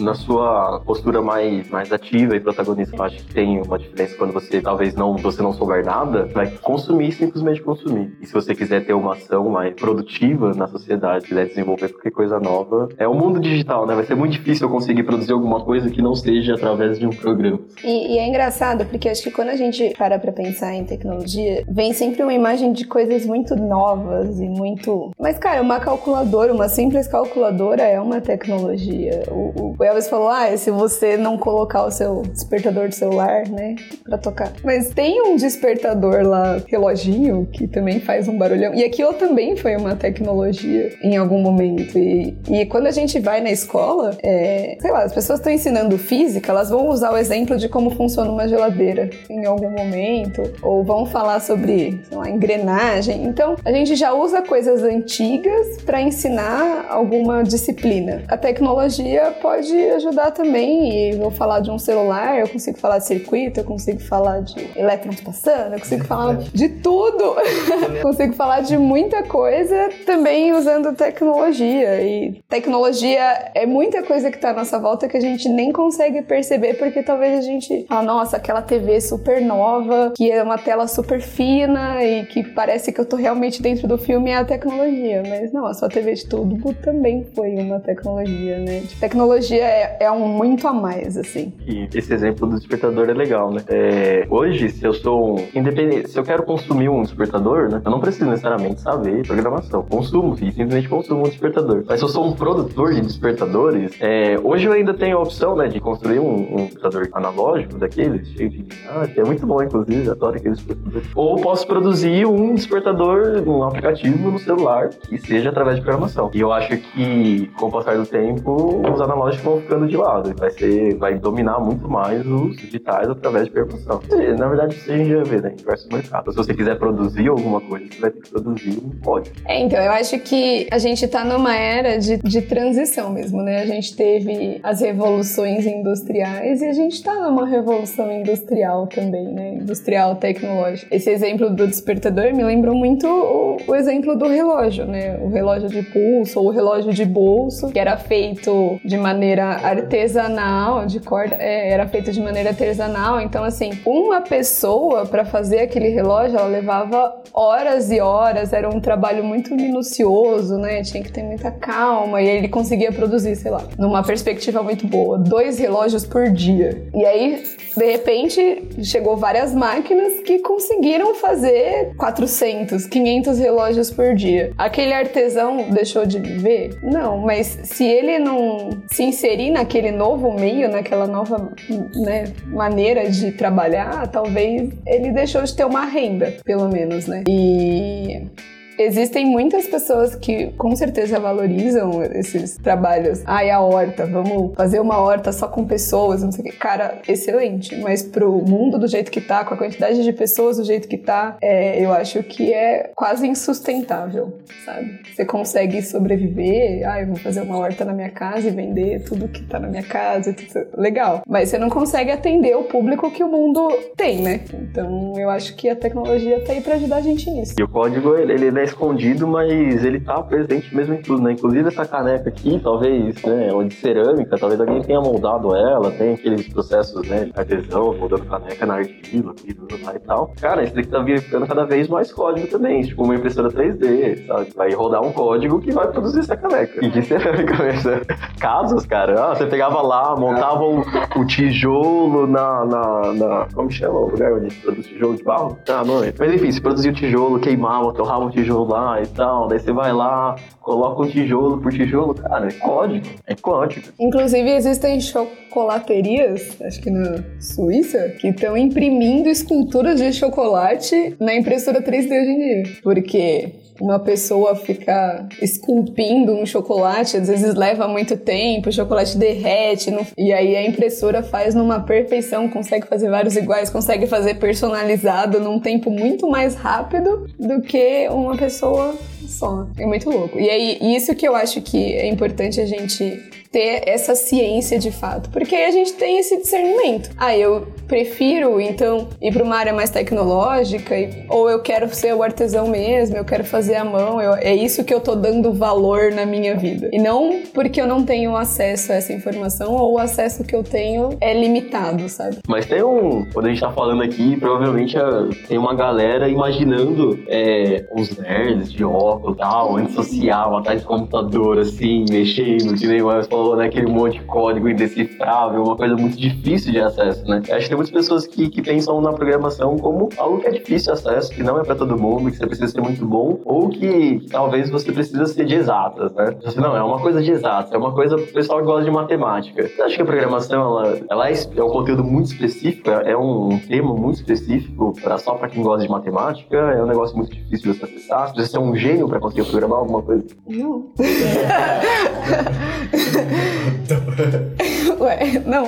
na sua postura mais, mais ativa e protagonista, eu acho que tem uma diferença quando você talvez não, você não souber nada, vai consumir simplesmente consumir. E se você quiser ter uma ação mais produtiva na sociedade, quiser desenvolver qualquer coisa nova, é o mundo digital, né? Vai ser muito difícil eu conseguir produzir alguma coisa que não seja através de um programa. E, e é engraçado, porque acho que quando a gente para pra pensar em tecnologia, vem sempre uma imagem de coisas muito novas e muito. Mas, cara, uma calculadora, uma simples calculadora é uma tecnologia. O, o Elvis falou: ah, se você não colocar o seu despertador do celular, né, pra tocar. Mas tem um despertador lá, reloginho, que também faz um barulhão. E aquilo também foi uma tecnologia em algum momento. E, e quando a gente vai na escola, é, sei lá, as pessoas estão ensinando física, elas vão usar o exemplo de como funciona uma geladeira em algum momento, ou vão falar sobre sei lá, engrenagem. Então, a gente já usa coisas antigas para ensinar alguma disciplina. A tecnologia pode ajudar também, e vou falar de um celular, eu consigo falar de circuito, eu consigo falar de elétrons passando, eu consigo falar de tudo. <laughs> consigo falar de muita coisa também usando tecnologia. E tecnologia é muita coisa que está à nossa volta que a gente nem consegue perceber porque talvez a gente fala, nossa, aquela TV super nova, que é uma tela super e que parece que eu tô realmente dentro do filme é a tecnologia. Mas não, a sua TV de tubo também foi uma tecnologia, né? Tecnologia é, é, um muito a mais, assim. E esse exemplo do despertador é legal, né? É, hoje, se eu sou independente, se eu quero consumir um despertador, né? Eu não preciso necessariamente saber programação. Consumo, e simplesmente consumo um despertador. Mas se eu sou um produtor de despertadores, é, hoje eu ainda tenho a opção, né, de construir um, um despertador analógico daqueles, cheio de. Ah, é muito bom, inclusive, adoro aqueles despertadores. Ou posso posso produzir um despertador, um aplicativo no celular que seja através de programação. E eu acho que, com o passar do tempo, os analógicos vão ficando de lado. Vai ser, vai dominar muito mais os digitais através de programação. Na verdade, isso a gente já vê, né? Em diversos mercados. Se você quiser produzir alguma coisa, você vai ter que produzir um código. É, então, eu acho que a gente tá numa era de, de transição mesmo, né? A gente teve as revoluções industriais e a gente tá numa revolução industrial também, né? Industrial tecnológica. Esse exemplo do despertador me lembrou muito o, o exemplo do relógio, né? O relógio de pulso ou o relógio de bolso, que era feito de maneira artesanal, de corda, é, era feito de maneira artesanal. Então, assim, uma pessoa para fazer aquele relógio, ela levava horas e horas, era um trabalho muito minucioso, né? Tinha que ter muita calma e ele conseguia produzir, sei lá, numa perspectiva muito boa, dois relógios por dia. E aí, de repente, chegou várias máquinas que conseguiram fazer 400, 500 relógios por dia. Aquele artesão deixou de viver? Não, mas se ele não se inserir naquele novo meio, naquela nova né, maneira de trabalhar, talvez ele deixou de ter uma renda, pelo menos, né? E Existem muitas pessoas que com certeza valorizam esses trabalhos. Ai, a horta, vamos fazer uma horta só com pessoas, não sei o que. Cara, excelente. Mas pro mundo do jeito que tá, com a quantidade de pessoas do jeito que tá, é, eu acho que é quase insustentável, sabe? Você consegue sobreviver, ai, vou fazer uma horta na minha casa e vender tudo que tá na minha casa, tudo... legal. Mas você não consegue atender o público que o mundo tem, né? Então eu acho que a tecnologia tá aí pra ajudar a gente nisso. E o código, ele, ele é escondido, mas ele tá presente mesmo em tudo, né? Inclusive essa caneca aqui, talvez, né, é de cerâmica, talvez alguém tenha moldado ela, tem aqueles processos, né, artesão, moldando caneca na argila, lá e tal. Cara, isso daqui tá ficando cada vez mais código também, tipo uma impressora 3D, sabe? Vai rodar um código que vai produzir essa caneca. E de cerâmica mesmo. <laughs> Casos, cara, ah, você pegava lá, montava o, o tijolo na, na, na, Como chama o lugar onde produz tijolo de barro? Ah, não. Mas enfim, se produzia o tijolo, queimava, torrava o tijolo lá e tal. Daí você vai lá, coloca um tijolo por tijolo, cara, é código, é código. Inclusive existem chocolaterias, acho que na Suíça, que estão imprimindo esculturas de chocolate na impressora 3D hoje em dia. Porque uma pessoa ficar esculpindo um chocolate, às vezes leva muito tempo, o chocolate derrete, e aí a impressora faz numa perfeição, consegue fazer vários iguais, consegue fazer personalizado num tempo muito mais rápido do que uma pessoa só. É muito louco. E aí, isso que eu acho que é importante a gente ter essa ciência de fato, porque a gente tem esse discernimento. Ah, eu prefiro então ir para uma área mais tecnológica, ou eu quero ser o artesão mesmo, eu quero fazer a mão, eu, é isso que eu tô dando valor na minha vida. E não porque eu não tenho acesso a essa informação ou o acesso que eu tenho é limitado, sabe? Mas tem um. Quando a gente tá falando aqui, provavelmente é, tem uma galera imaginando é, uns nerds de óculos e tal, antissocial, atrás de computador, assim, mexendo, que nem mais falou né? Aquele monte de código indecifrável, uma coisa muito difícil de acesso, né? Eu acho que tem muitas pessoas que, que pensam na programação como algo que é difícil de acesso, que não é para todo mundo, que você precisa ser muito bom, ou que talvez você precisa ser de exatas, né? Não, é uma coisa de exatas, é uma coisa pro pessoal que gosta de matemática. Você acha que a programação, ela, ela é, é um conteúdo muito específico, é um tema muito específico pra, só para quem gosta de matemática, é um negócio muito difícil de acessar, você precisa ser um gênio para conseguir programar alguma coisa? Não. <laughs> Ué, não.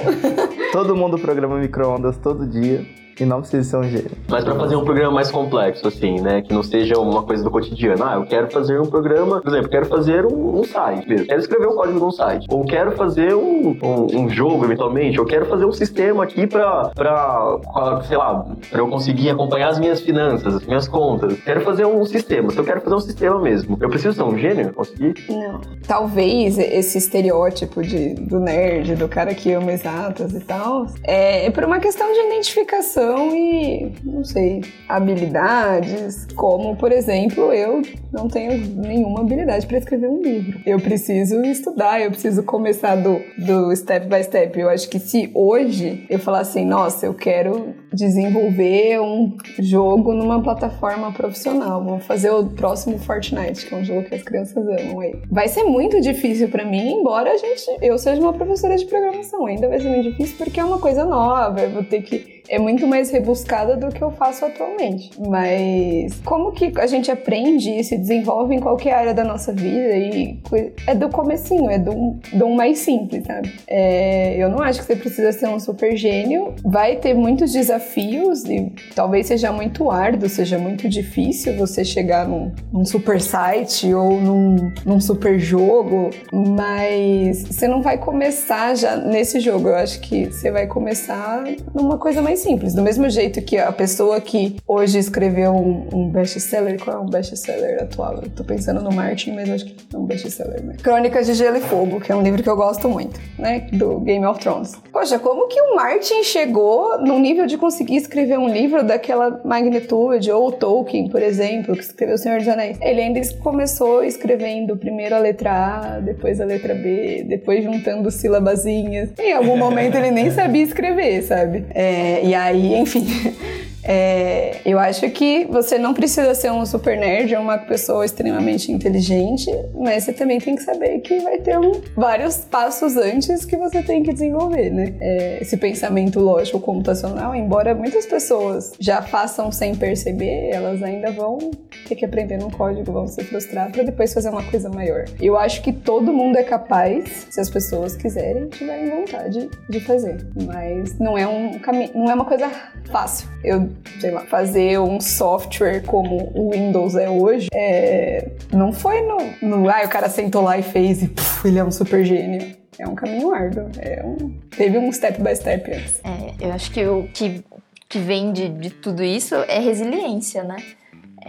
Todo mundo programa micro-ondas todo dia e não precisa ser um gênio. Mas para fazer um programa mais complexo, assim, né? Que não seja uma coisa do cotidiano. Ah, eu quero fazer um programa, por exemplo, quero fazer um, um site mesmo. Quero escrever um código de um site. Ou quero fazer um, um, um jogo, eventualmente. Ou quero fazer um sistema aqui pra, pra sei lá, pra eu conseguir acompanhar as minhas finanças, as minhas contas. Quero fazer um sistema. Se eu quero fazer um sistema mesmo, eu preciso ser um gênio? Conseguir? Não. Talvez esse estereótipo de, do nerd, do cara que ama exatas e tal, é, é por uma questão de identificação e, não sei, habilidades, como, por exemplo, eu não tenho nenhuma habilidade para escrever um livro. Eu preciso estudar, eu preciso começar do, do step by step. Eu acho que se hoje eu falar assim, nossa, eu quero desenvolver um jogo numa plataforma profissional. Vou fazer o próximo Fortnite, que é um jogo que as crianças amam aí. Vai ser muito difícil para mim, embora a gente, eu seja uma professora de programação, ainda vai ser muito difícil porque é uma coisa nova, eu vou ter que é muito mais rebuscada do que eu faço atualmente. Mas como que a gente aprende e se desenvolve em qualquer área da nossa vida e é do comecinho, é do, do mais simples, sabe? É, eu não acho que você precisa ser um super gênio. Vai ter muitos desafios e talvez seja muito árduo, seja muito difícil você chegar num, num super site ou num, num super jogo, mas você não vai começar já nesse jogo. Eu acho que você vai começar numa coisa mais simples. Do mesmo jeito que a pessoa que hoje escreveu um, um best-seller, qual é um best-seller atual? Eu tô pensando no Martin, mas acho que é um best-seller, né? Crônicas de Gelo e Fogo, que é um livro que eu gosto muito, né? Do Game of Thrones. Poxa, como que o Martin chegou no nível de conseguir escrever um livro daquela magnitude? Ou o Tolkien, por exemplo, que escreveu O Senhor dos Anéis. Ele ainda começou escrevendo primeiro a letra A, depois a letra B, depois juntando sílabazinhas. Em algum momento ele nem sabia escrever, sabe? É, e aí, enfim. <laughs> É, eu acho que você não precisa ser um super nerd ou uma pessoa extremamente inteligente, mas você também tem que saber que vai ter um, vários passos antes que você tem que desenvolver, né? É, esse pensamento lógico computacional, embora muitas pessoas já façam sem perceber, elas ainda vão ter que aprender no código, vão se frustrar para depois fazer uma coisa maior. Eu acho que todo mundo é capaz, se as pessoas quiserem, tiverem vontade de fazer, mas não é um caminho, não é uma coisa fácil. Eu sei lá, fazer um software como o Windows é hoje, é, não foi no, no. Ah, o cara sentou lá e fez e puf, ele é um super gênio. É um caminho árduo. É um, teve um step by step antes. É, eu acho que o que, que vem de, de tudo isso é resiliência, né?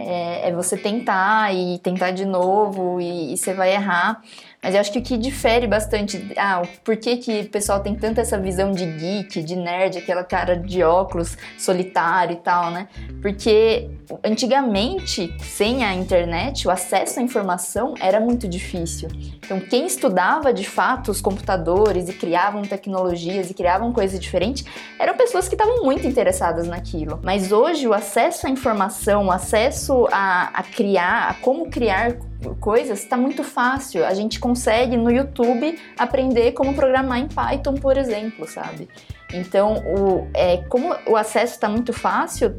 É, é, você tentar e tentar de novo e, e você vai errar. Mas eu acho que o que difere bastante, ah, por que, que o pessoal tem tanta essa visão de geek, de nerd, aquela cara de óculos solitário e tal, né? Porque antigamente, sem a internet, o acesso à informação era muito difícil. Então, quem estudava de fato os computadores e criavam tecnologias e criavam coisas diferentes eram pessoas que estavam muito interessadas naquilo. Mas hoje, o acesso à informação, o acesso a, a criar, a como criar coisas está muito fácil. A gente consegue no YouTube aprender como programar em Python, por exemplo, sabe? Então, o, é, como o acesso está muito fácil,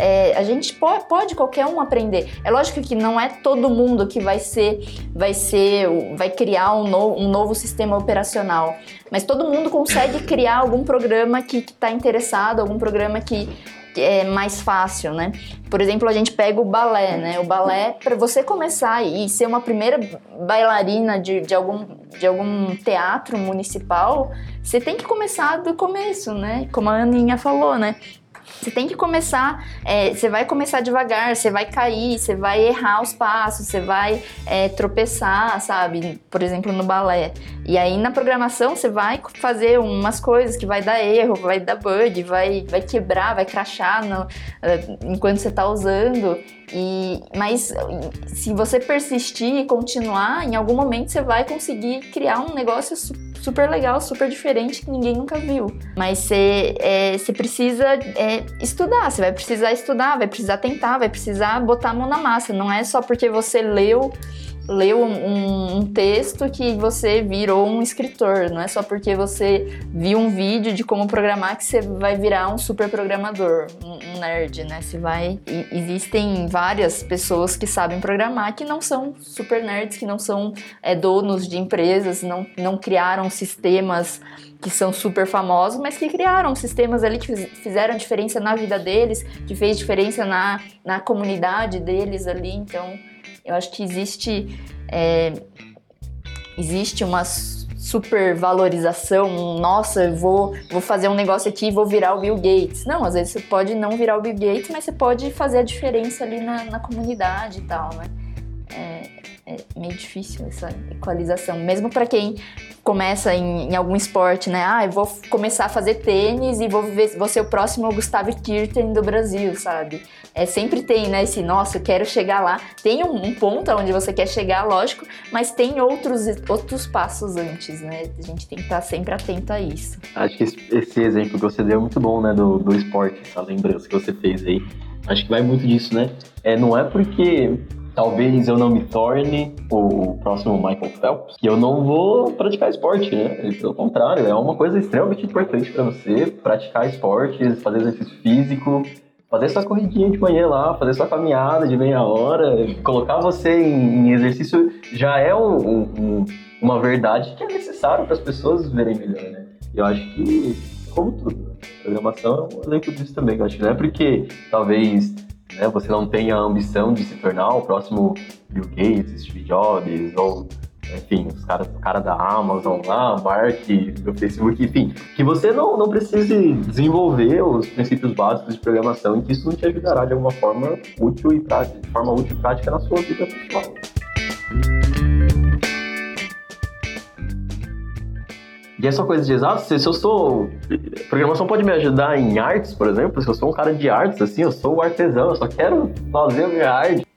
é, a gente pode, pode, qualquer um aprender. É lógico que não é todo mundo que vai ser, vai ser, vai criar um, no, um novo sistema operacional, mas todo mundo consegue criar algum programa que está interessado, algum programa que é mais fácil, né? Por exemplo, a gente pega o balé, né? O balé, para você começar e ser uma primeira bailarina de, de, algum, de algum teatro municipal, você tem que começar do começo, né? Como a Aninha falou, né? Você tem que começar, é, você vai começar devagar, você vai cair, você vai errar os passos, você vai é, tropeçar, sabe? Por exemplo, no balé. E aí na programação você vai fazer umas coisas que vai dar erro, vai dar bug, vai, vai quebrar, vai crachar no, uh, enquanto você está usando. E, mas se você persistir e continuar, em algum momento você vai conseguir criar um negócio super legal, super diferente que ninguém nunca viu. Mas você, é, precisa é, estudar, você vai precisar estudar, vai precisar tentar, vai precisar botar a mão na massa. Não é só porque você leu leu um, um, texto que você virou um escritor. Não é só porque você viu um vídeo de como programar que você vai virar um super programador, um, um nerd, né? Você vai. E, existem várias pessoas que sabem programar que não são super nerds, que não são é, donos de empresas, não, não criaram sistemas que são super famosos, mas que criaram sistemas ali que fizeram diferença na vida deles, que fez diferença na, na comunidade deles ali. Então, eu acho que existe, é, existe uma supervalorização, nossa, eu vou, vou fazer um negócio aqui e vou virar o Bill Gates. Não, às vezes você pode não virar o Bill Gates, mas você pode fazer a diferença ali na, na comunidade e tal, né? É, é meio difícil essa equalização. Mesmo para quem começa em, em, algum esporte, né? Ah, eu vou começar a fazer tênis e vou, vou ser o próximo Gustavo Kirten do Brasil, sabe? É, sempre tem, né? Esse, nossa, eu quero chegar lá. Tem um, um ponto onde você quer chegar, lógico, mas tem outros, outros passos antes, né? A gente tem que estar sempre atento a isso. Acho que esse, exemplo que você deu é muito bom, né? Do, do esporte, essa lembrança que você fez aí. Acho que vai muito disso, né? É, não é porque talvez eu não me torne o próximo Michael Phelps, que eu não vou praticar esporte, né? Pelo contrário, é uma coisa extremamente importante para você praticar esportes, fazer exercício físico, fazer sua corridinha de manhã lá, fazer sua caminhada de meia hora, colocar você em, exercício já é um, um, uma verdade que é necessário para as pessoas verem melhor, né? Eu acho que, como tudo, programação é um exemplo disso também. Eu acho que não é porque talvez né, você não tenha a ambição de se tornar o próximo Bill Gates, Steve Jobs, ou enfim, os caras cara da Amazon lá, Mark, do Facebook, enfim, que você não, não precise desenvolver os princípios básicos de programação e que isso não te ajudará de alguma forma útil e prática, de forma útil e prática na sua vida pessoal. E essa coisa de exato, se, se eu sou. Programação pode me ajudar em artes, por exemplo. Se eu sou um cara de artes, assim, eu sou um artesão, eu só quero fazer a minha arte.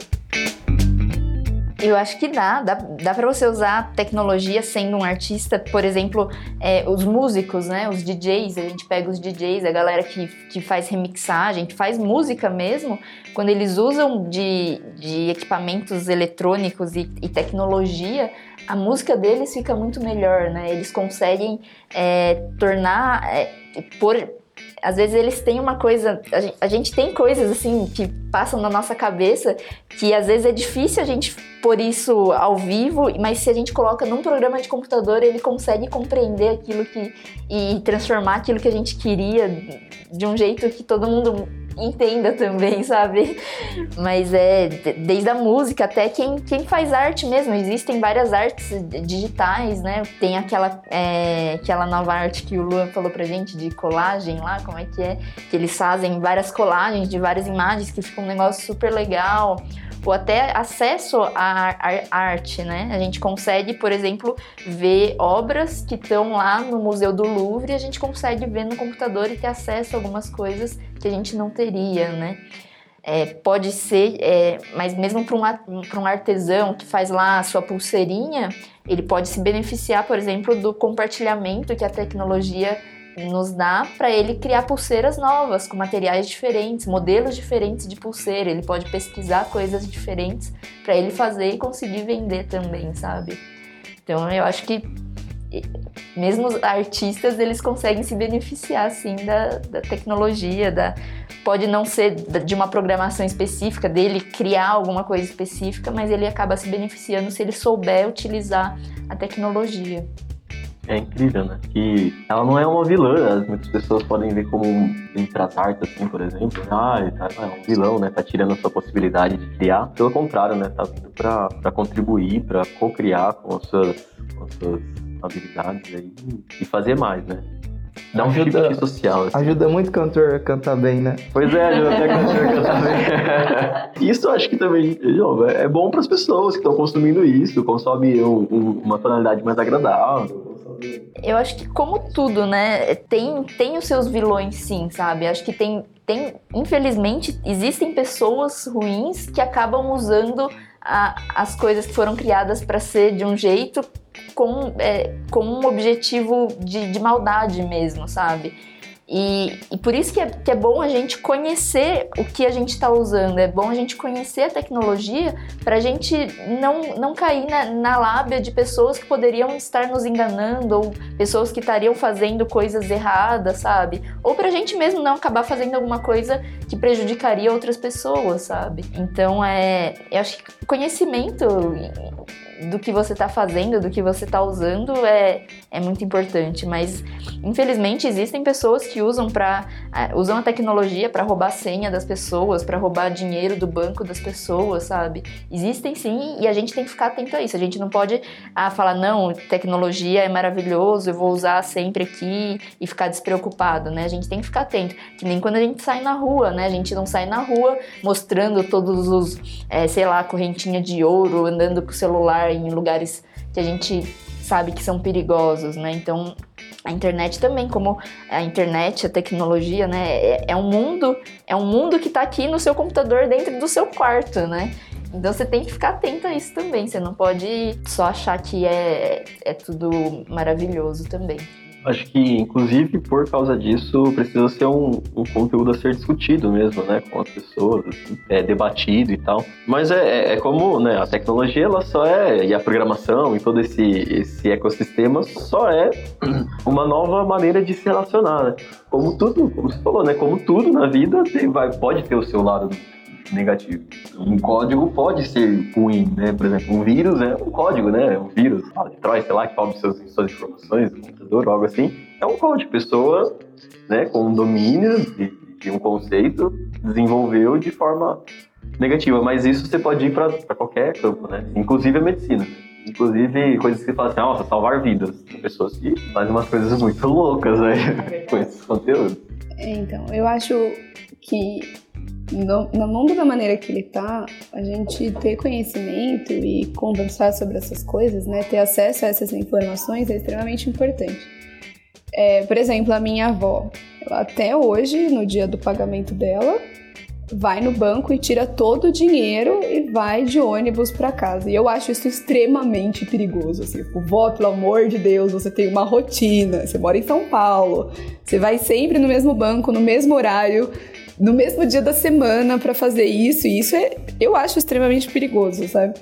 Eu acho que dá, dá, dá para você usar tecnologia sendo um artista, por exemplo, é, os músicos, né, os DJs, a gente pega os DJs, a galera que, que faz remixagem, que faz música mesmo, quando eles usam de, de equipamentos eletrônicos e, e tecnologia, a música deles fica muito melhor, né, eles conseguem é, tornar, é, por, às vezes eles têm uma coisa, a gente, a gente, tem coisas assim que passam na nossa cabeça que às vezes é difícil a gente pôr isso ao vivo, mas se a gente coloca num programa de computador, ele consegue compreender aquilo que e transformar aquilo que a gente queria de um jeito que todo mundo entenda também, <laughs> sabe? Mas é desde a música até quem, quem faz arte mesmo. Existem várias artes digitais, né? Tem aquela, é, aquela nova arte que o Luan falou pra gente de colagem lá, como é que é? Que eles fazem várias colagens de várias imagens que fica um negócio super legal ou até acesso à arte, né? A gente consegue, por exemplo, ver obras que estão lá no Museu do Louvre a gente consegue ver no computador e ter acesso a algumas coisas que a gente não teria, né? É, pode ser, é, mas mesmo para um artesão que faz lá a sua pulseirinha, ele pode se beneficiar, por exemplo, do compartilhamento que a tecnologia nos dá para ele criar pulseiras novas, com materiais diferentes, modelos diferentes de pulseira. Ele pode pesquisar coisas diferentes para ele fazer e conseguir vender também, sabe? Então eu acho que mesmo os artistas eles conseguem se beneficiar assim da, da tecnologia, da pode não ser de uma programação específica dele criar alguma coisa específica, mas ele acaba se beneficiando se ele souber utilizar a tecnologia é incrível, né? Que ela não é uma vilã, muitas pessoas podem ver como em artes, assim, por exemplo. Ah, tá, é um vilão, né? Tá tirando a sua possibilidade de criar. Pelo contrário, né? Tá vindo pra, pra contribuir, pra co-criar com as suas, com as suas habilidades aí e fazer mais, né? Dá um ajuda, social. Assim. Ajuda muito cantor a cantar bem, né? Pois é, ajuda até cantor a cantar bem. <laughs> isso eu acho que também é bom para as pessoas que estão consumindo isso, consome um, um, uma tonalidade mais agradável eu acho que como tudo, né, tem, tem os seus vilões sim, sabe? Acho que tem, tem, infelizmente, existem pessoas ruins que acabam usando a, as coisas que foram criadas para ser de um jeito com, é, com um objetivo de, de maldade mesmo, sabe? E, e, por isso que é, que é bom a gente conhecer o que a gente está usando, é bom a gente conhecer a tecnologia para a gente não, não cair na, na lábia de pessoas que poderiam estar nos enganando ou pessoas que estariam fazendo coisas erradas, sabe? Ou para a gente mesmo não acabar fazendo alguma coisa que prejudicaria outras pessoas, sabe? Então, é, eu acho que conhecimento do que você está fazendo, do que você está usando é, é muito importante. Mas infelizmente existem pessoas que usam para usam a tecnologia para roubar a senha das pessoas, para roubar dinheiro do banco das pessoas, sabe? Existem sim e a gente tem que ficar atento a isso. A gente não pode ah, falar não, tecnologia é maravilhoso, eu vou usar sempre aqui e ficar despreocupado, né? A gente tem que ficar atento. Que nem quando a gente sai na rua, né? A gente não sai na rua mostrando todos os, é, sei lá, correntinha de ouro, andando com o celular em lugares que a gente sabe que são perigosos, né? Então, a internet também, como a internet, a tecnologia, né? É, é um mundo, é um mundo que está aqui no seu computador dentro do seu quarto, né? Então você tem que ficar atento a isso também. Você não pode só achar que é, é tudo maravilhoso também. Acho que, inclusive, por causa disso, precisa ser um, um conteúdo a ser discutido mesmo, né? Com as pessoas, assim, é, debatido e tal. Mas é, é, é, como, né? A tecnologia, ela só é... E a programação e todo esse, esse ecossistema só é <clears throat> uma nova maneira de se relacionar, né? Como tudo, como você falou, né? Como tudo na vida, tem, vai, pode ter o seu lado negativo. Um código pode ser ruim, né? Por exemplo, um vírus é um código, né? Um vírus, de Troy, sei lá, que rouba suas, suas informações do computador algo assim. É um código. Pessoa, né, com um domínio de, de um conceito, desenvolveu de forma negativa. Mas isso você pode ir para qualquer campo, né? Inclusive a medicina. Inclusive, coisas que falam assim, nossa, salvar vidas. Tem pessoas que fazem umas coisas muito loucas, né? É <laughs> com esses conteúdos. É, então, eu acho que no, no, mundo da maneira que ele tá, a gente ter conhecimento e conversar sobre essas coisas, né, ter acesso a essas informações é extremamente importante. É, por exemplo, a minha avó, ela, até hoje, no dia do pagamento dela, vai no banco e tira todo o dinheiro e vai de ônibus para casa. E eu acho isso extremamente perigoso. Assim, tipo, vó, pelo amor de Deus, você tem uma rotina, você mora em São Paulo, você vai sempre no mesmo banco, no mesmo horário no mesmo dia da semana para fazer isso, e isso é, eu acho extremamente perigoso, sabe?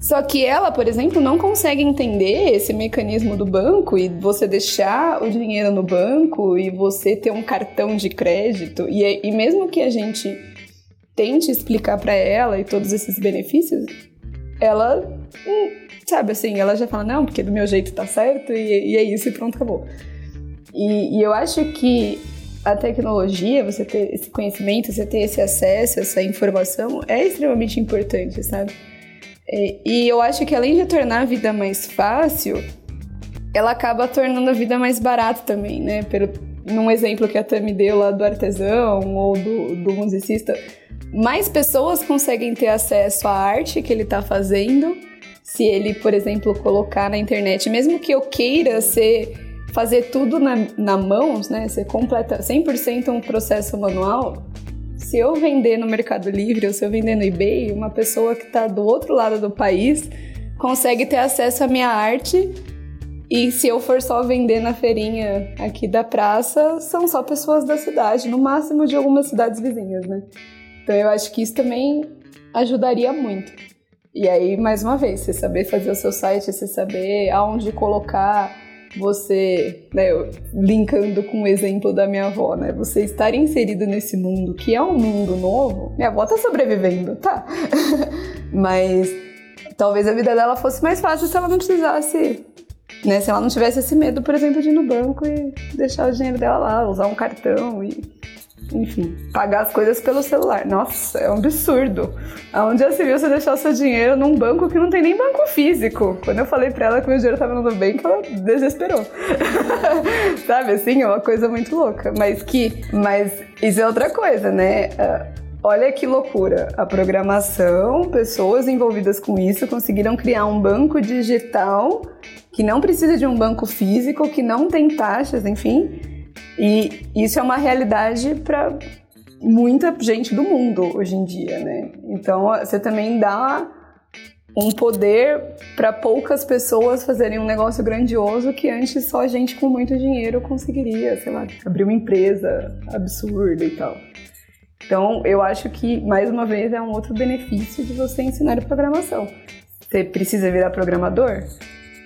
Só que ela, por exemplo, não consegue entender esse mecanismo do banco e você deixar o dinheiro no banco e você ter um cartão de crédito. E, é, e mesmo que a gente tente explicar para ela e todos esses benefícios, ela, hum, sabe assim, ela já fala, não, porque do meu jeito tá certo e, e é isso e pronto, acabou. E, e eu acho que a tecnologia, você ter esse conhecimento, você ter esse acesso, essa informação é extremamente importante, sabe? É, e eu acho que além de tornar a vida mais fácil, ela acaba tornando a vida mais barata também, né? Pelo, num exemplo que a Tami deu lá do artesão ou do, do musicista, mais pessoas conseguem ter acesso à arte que ele está fazendo se ele, por exemplo, colocar na internet, mesmo que eu queira ser fazer tudo na, na mão, né? Você completa 100% um processo manual. Se eu vender no Mercado Livre ou se eu vender no eBay, uma pessoa que está do outro lado do país consegue ter acesso à minha arte. E se eu for só vender na feirinha aqui da praça, são só pessoas da cidade, no máximo de algumas cidades vizinhas, né? Então eu acho que isso também ajudaria muito. E aí, mais uma vez, você saber fazer o seu site, você saber aonde colocar você, né, linkando com o exemplo da minha avó, né, você estar inserido nesse mundo que é um mundo novo, minha avó tá sobrevivendo, tá? <laughs> Mas talvez a vida dela fosse mais fácil se ela não precisasse, né, se ela não tivesse esse medo, por exemplo, de ir no banco e deixar o dinheiro dela lá, usar um cartão e enfim, pagar as coisas pelo celular. Nossa, é um absurdo. Aonde já se viu você deixar o seu dinheiro num banco que não tem nem banco físico? Quando eu falei pra ela que meu dinheiro tava no Nubank, ela desesperou. <laughs> Sabe assim, é uma coisa muito louca. Mas que. Mas isso é outra coisa, né? Uh, olha que loucura. A programação, pessoas envolvidas com isso conseguiram criar um banco digital que não precisa de um banco físico, que não tem taxas, enfim e isso é uma realidade para muita gente do mundo hoje em dia, né? Então você também dá um poder para poucas pessoas fazerem um negócio grandioso que antes só gente com muito dinheiro conseguiria, sei lá, abrir uma empresa absurda e tal. Então, eu acho que, mais uma vez, é um outro benefício de você ensinar programação. Você precisa virar programador?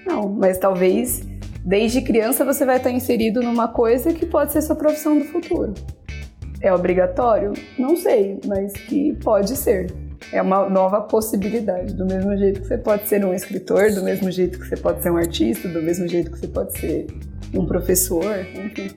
Não, mas talvez Desde criança você vai estar inserido numa coisa que pode ser sua profissão do futuro. É obrigatório? Não sei, mas que pode ser. É uma nova possibilidade. Do mesmo jeito que você pode ser um escritor, do mesmo jeito que você pode ser um artista, do mesmo jeito que você pode ser um professor, enfim.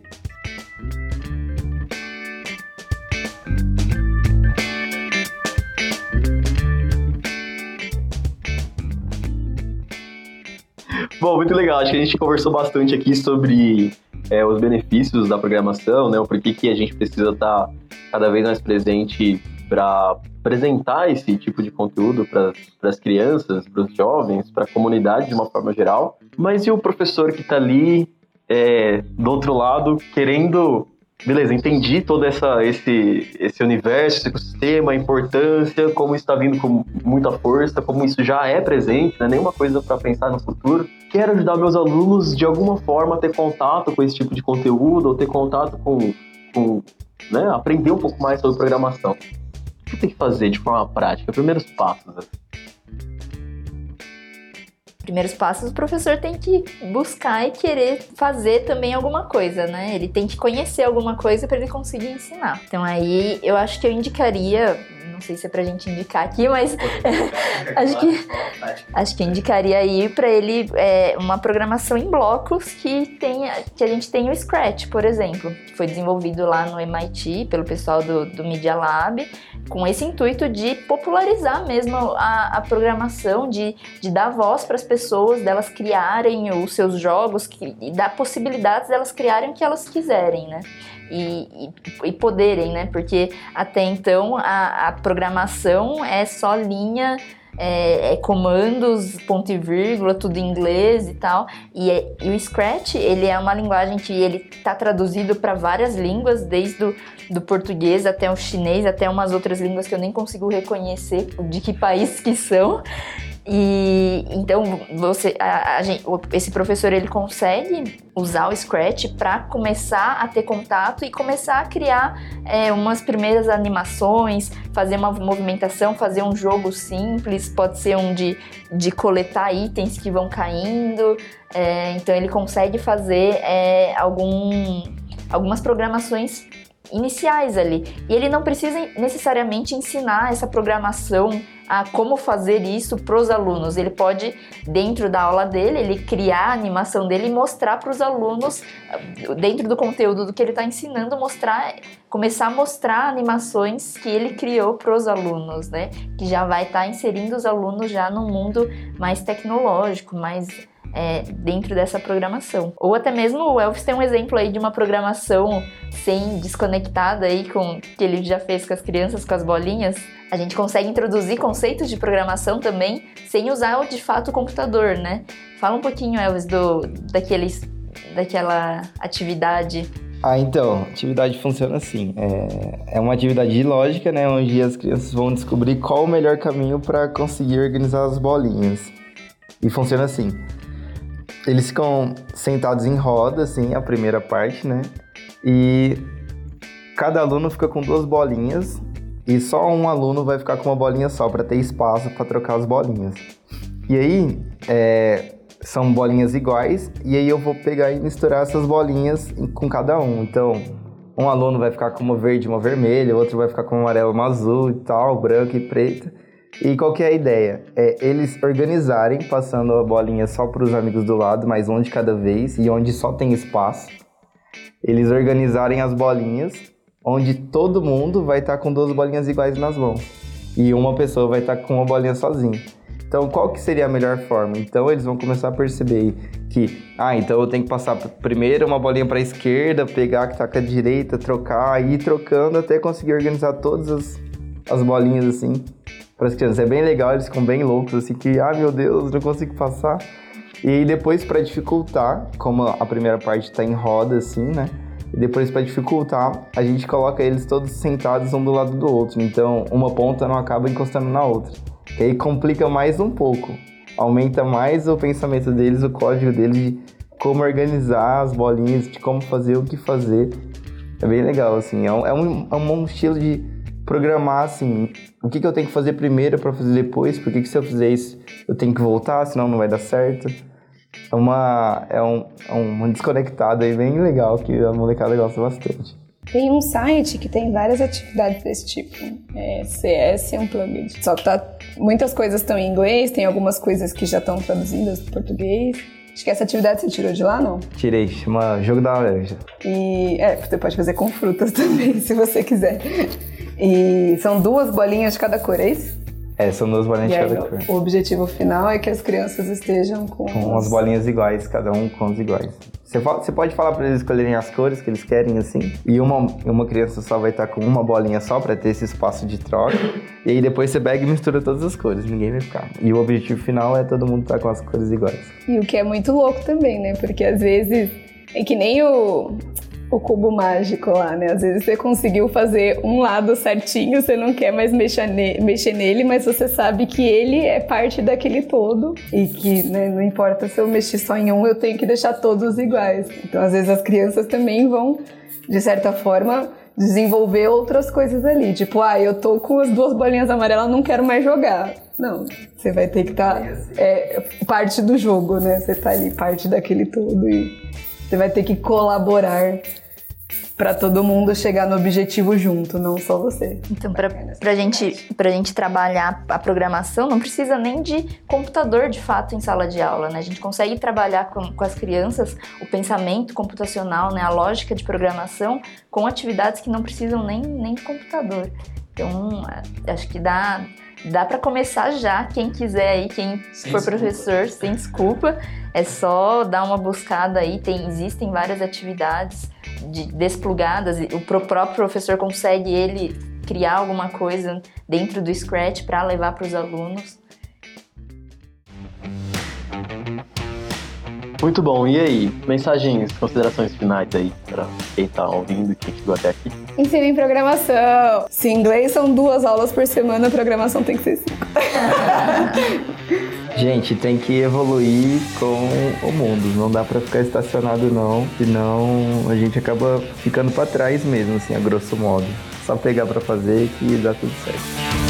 Bom, muito legal. Acho que a gente conversou bastante aqui sobre é, os benefícios da programação, né? O porquê que a gente precisa estar cada vez mais presente para apresentar esse tipo de conteúdo para as crianças, para os jovens, para a comunidade de uma forma geral. Mas e o professor que está ali é, do outro lado querendo beleza, entendi todo essa, esse, esse universo, esse ecossistema, a importância, como está vindo com muita força, como isso já é presente, né? nenhuma coisa para pensar no futuro. Quero ajudar meus alunos de alguma forma a ter contato com esse tipo de conteúdo, ou ter contato com, com né? aprender um pouco mais sobre programação. O que tem que fazer de forma prática? Primeiros passos. Assim primeiros passos, o professor tem que buscar e querer fazer também alguma coisa, né? Ele tem que conhecer alguma coisa para ele conseguir ensinar. Então aí eu acho que eu indicaria não sei se é pra gente indicar aqui, mas <laughs> acho que acho que indicaria aí para ele é, uma programação em blocos que tenha que a gente tem o Scratch, por exemplo, que foi desenvolvido lá no MIT pelo pessoal do, do Media Lab, com esse intuito de popularizar mesmo a, a programação, de, de dar voz para as pessoas, delas criarem os seus jogos que, e dar possibilidades delas criarem o que elas quiserem, né? E, e, e, poderem, né? Porque até então a, a programação é só linha é, é, comandos, ponto e vírgula, tudo em inglês e tal. E, é, e o Scratch, ele é uma linguagem que ele está traduzido para várias línguas, desde do português até o chinês, até umas outras línguas que eu nem consigo reconhecer de que país que são. E então você, a, a gente, esse professor ele consegue usar o Scratch para começar a ter contato e começar a criar é, umas primeiras animações, fazer uma movimentação, fazer um jogo simples, pode ser um de, de coletar itens que vão caindo. É, então ele consegue fazer é, algum, algumas programações iniciais ali. E ele não precisa necessariamente ensinar essa programação a como fazer isso para os alunos. Ele pode, dentro da aula dele, ele criar a animação dele e mostrar para os alunos, dentro do conteúdo do que ele está ensinando, mostrar, começar a mostrar animações que ele criou para os alunos, né? Que já vai estar tá inserindo os alunos já no mundo mais tecnológico, mais é, dentro dessa programação. Ou até mesmo o Elvis tem um exemplo aí de uma programação sem desconectada aí com que ele já fez com as crianças com as bolinhas. A gente consegue introduzir conceitos de programação também sem usar de fato o computador, né? Fala um pouquinho, Elvis, do daqueles daquela atividade ah, então, atividade funciona assim. É, é uma atividade lógica, né? Onde as crianças vão descobrir qual o melhor caminho para conseguir organizar as bolinhas. E funciona assim. Eles ficam sentados em roda, assim, a primeira parte, né? E cada aluno fica com duas bolinhas e só um aluno vai ficar com uma bolinha só para ter espaço para trocar as bolinhas. E aí, é, são bolinhas iguais e aí eu vou pegar e misturar essas bolinhas com cada um. Então, um aluno vai ficar com uma verde uma vermelha, outro vai ficar com uma amarela uma azul e tal, branca e preta. E qual que é a ideia? É eles organizarem, passando a bolinha só para os amigos do lado, mas um de cada vez, e onde só tem espaço. Eles organizarem as bolinhas, onde todo mundo vai estar tá com duas bolinhas iguais nas mãos. E uma pessoa vai estar tá com uma bolinha sozinha. Então, qual que seria a melhor forma? Então, eles vão começar a perceber que, ah, então eu tenho que passar primeiro uma bolinha para a esquerda, pegar a que está com a direita, trocar, ir trocando até conseguir organizar todas as, as bolinhas assim para as crianças. É bem legal, eles ficam bem loucos, assim, que, ah, meu Deus, não consigo passar. E depois, para dificultar, como a primeira parte está em roda, assim, né? E depois, para dificultar, a gente coloca eles todos sentados um do lado do outro. Então, uma ponta não acaba encostando na outra. E aí complica mais um pouco. Aumenta mais o pensamento deles, o código deles de como organizar as bolinhas, de como fazer o que fazer. É bem legal, assim. É um, é um, é um estilo de programar assim, o que, que eu tenho que fazer primeiro para fazer depois, porque que se eu fizer isso eu tenho que voltar, senão não vai dar certo. É uma, é um, é uma desconectada aí bem legal que a molecada gosta bastante. Tem um site que tem várias atividades desse tipo. É CS Unplugged. Só que tá, muitas coisas estão em inglês, tem algumas coisas que já estão traduzidas para português. Acho que essa atividade você tirou de lá, não? Tirei, chama Jogo da Laranja. E é, você pode fazer com frutas <laughs> também, se você quiser. E são duas bolinhas de cada cor, é isso? É, são duas bolinhas de E aí, cada cor. o objetivo final é que as crianças estejam com, Com as bolinhas iguais, cada um com as iguais. Você, você pode falar pra eles escolherem as cores que eles querem, assim. E uma, uma criança só vai estar com uma bolinha só pra ter esse espaço de troca. e aí depois você pega e mistura todas as cores, ninguém vai ficar. E o objetivo final é todo mundo estar com as cores iguais. E o que é muito louco também, né? Porque às vezes é que nem o, o cubo mágico lá, né? Às vezes você conseguiu fazer um lado certinho, você não quer mais mexer, ne- mexer nele, mas você sabe que ele é parte daquele todo e que né, não importa se eu mexer só em um, eu tenho que deixar todos iguais. Então, às vezes as crianças também vão, de certa forma, desenvolver outras coisas ali. Tipo, ah, eu tô com as duas bolinhas amarelas, não quero mais jogar. Não, você vai ter que estar é, parte do jogo, né? Você tá ali parte daquele todo e você vai ter que colaborar pra todo mundo chegar no objetivo junto, não só você. Então, pra, pra, gente, pra gente trabalhar a programação, não precisa nem de computador de fato em sala de aula, né? A gente consegue trabalhar com, com as crianças o pensamento computacional, né? A lógica de programação com atividades que não precisam nem, nem de computador. Então, a- acho que dá, dá para começar já. Quem quiser aí, quem Sem for desculpa. professor, sem desculpa, é só dar uma buscada aí. Tem, existem várias atividades de, desplugadas. e O pro- próprio professor consegue ele criar alguma coisa dentro do Scratch para levar para os alunos. Muito bom. E aí, mensagens, considerações finais aí pra quem tá ouvindo, quem chegou até aqui. Ensinem programação. Se inglês são duas aulas por semana, programação tem que ser cinco. <laughs> Gente, tem que evoluir com o mundo. Não dá pra ficar estacionado não, senão a gente acaba ficando pra trás mesmo, assim, a grosso modo. Só pegar pra fazer que dá tudo certo.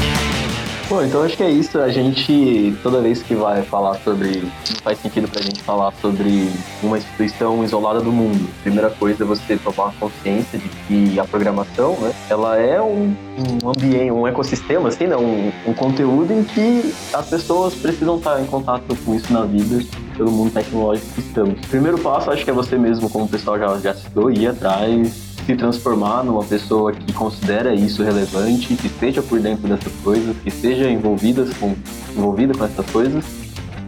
Bom, então acho que é isso. A gente, toda vez que vai falar sobre. Não faz sentido pra gente falar sobre uma instituição isolada do mundo. Primeira coisa é você tomar consciência de que a programação, né, ela é um, um ambiente, um ecossistema, assim, né, um, um conteúdo em que as pessoas precisam estar em contato com isso na vida, pelo mundo tecnológico que estamos. Primeiro passo, acho que é você mesmo, como o pessoal já, já citou, ir atrás se transformar numa pessoa que considera isso relevante, que esteja por dentro dessas coisas, que esteja envolvida com, envolvida com essas coisas.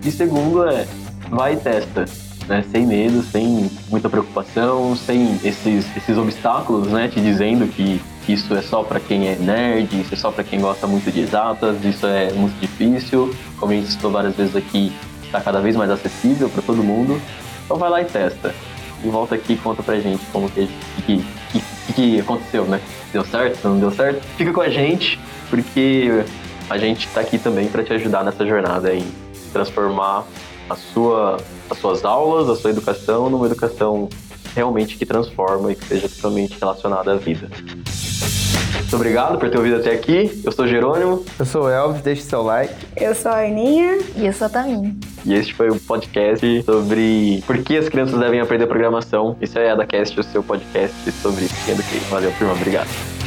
E segundo é, vai e testa, né? sem medo, sem muita preocupação, sem esses, esses obstáculos, né? Te dizendo que isso é só para quem é nerd, isso é só para quem gosta muito de exatas, isso é muito difícil. Como a gente citou várias vezes aqui, está cada vez mais acessível para todo mundo. Então vai lá e testa e volta aqui e conta pra gente como que, que, que, que aconteceu, né? Deu certo? Não deu certo? Fica com a gente, porque a gente tá aqui também para te ajudar nessa jornada em transformar a sua, as suas aulas, a sua educação numa educação realmente que transforma e que seja totalmente relacionada à vida. Muito obrigado por ter ouvido até aqui. Eu sou Jerônimo Eu sou o Elvis, deixe seu like. Eu sou a Aninha. E eu sou a Tamine. e este foi o podcast sobre por que as crianças devem aprender programação. Isso é a EdaCast, o seu podcast sobre education. Valeu, turma. Obrigado.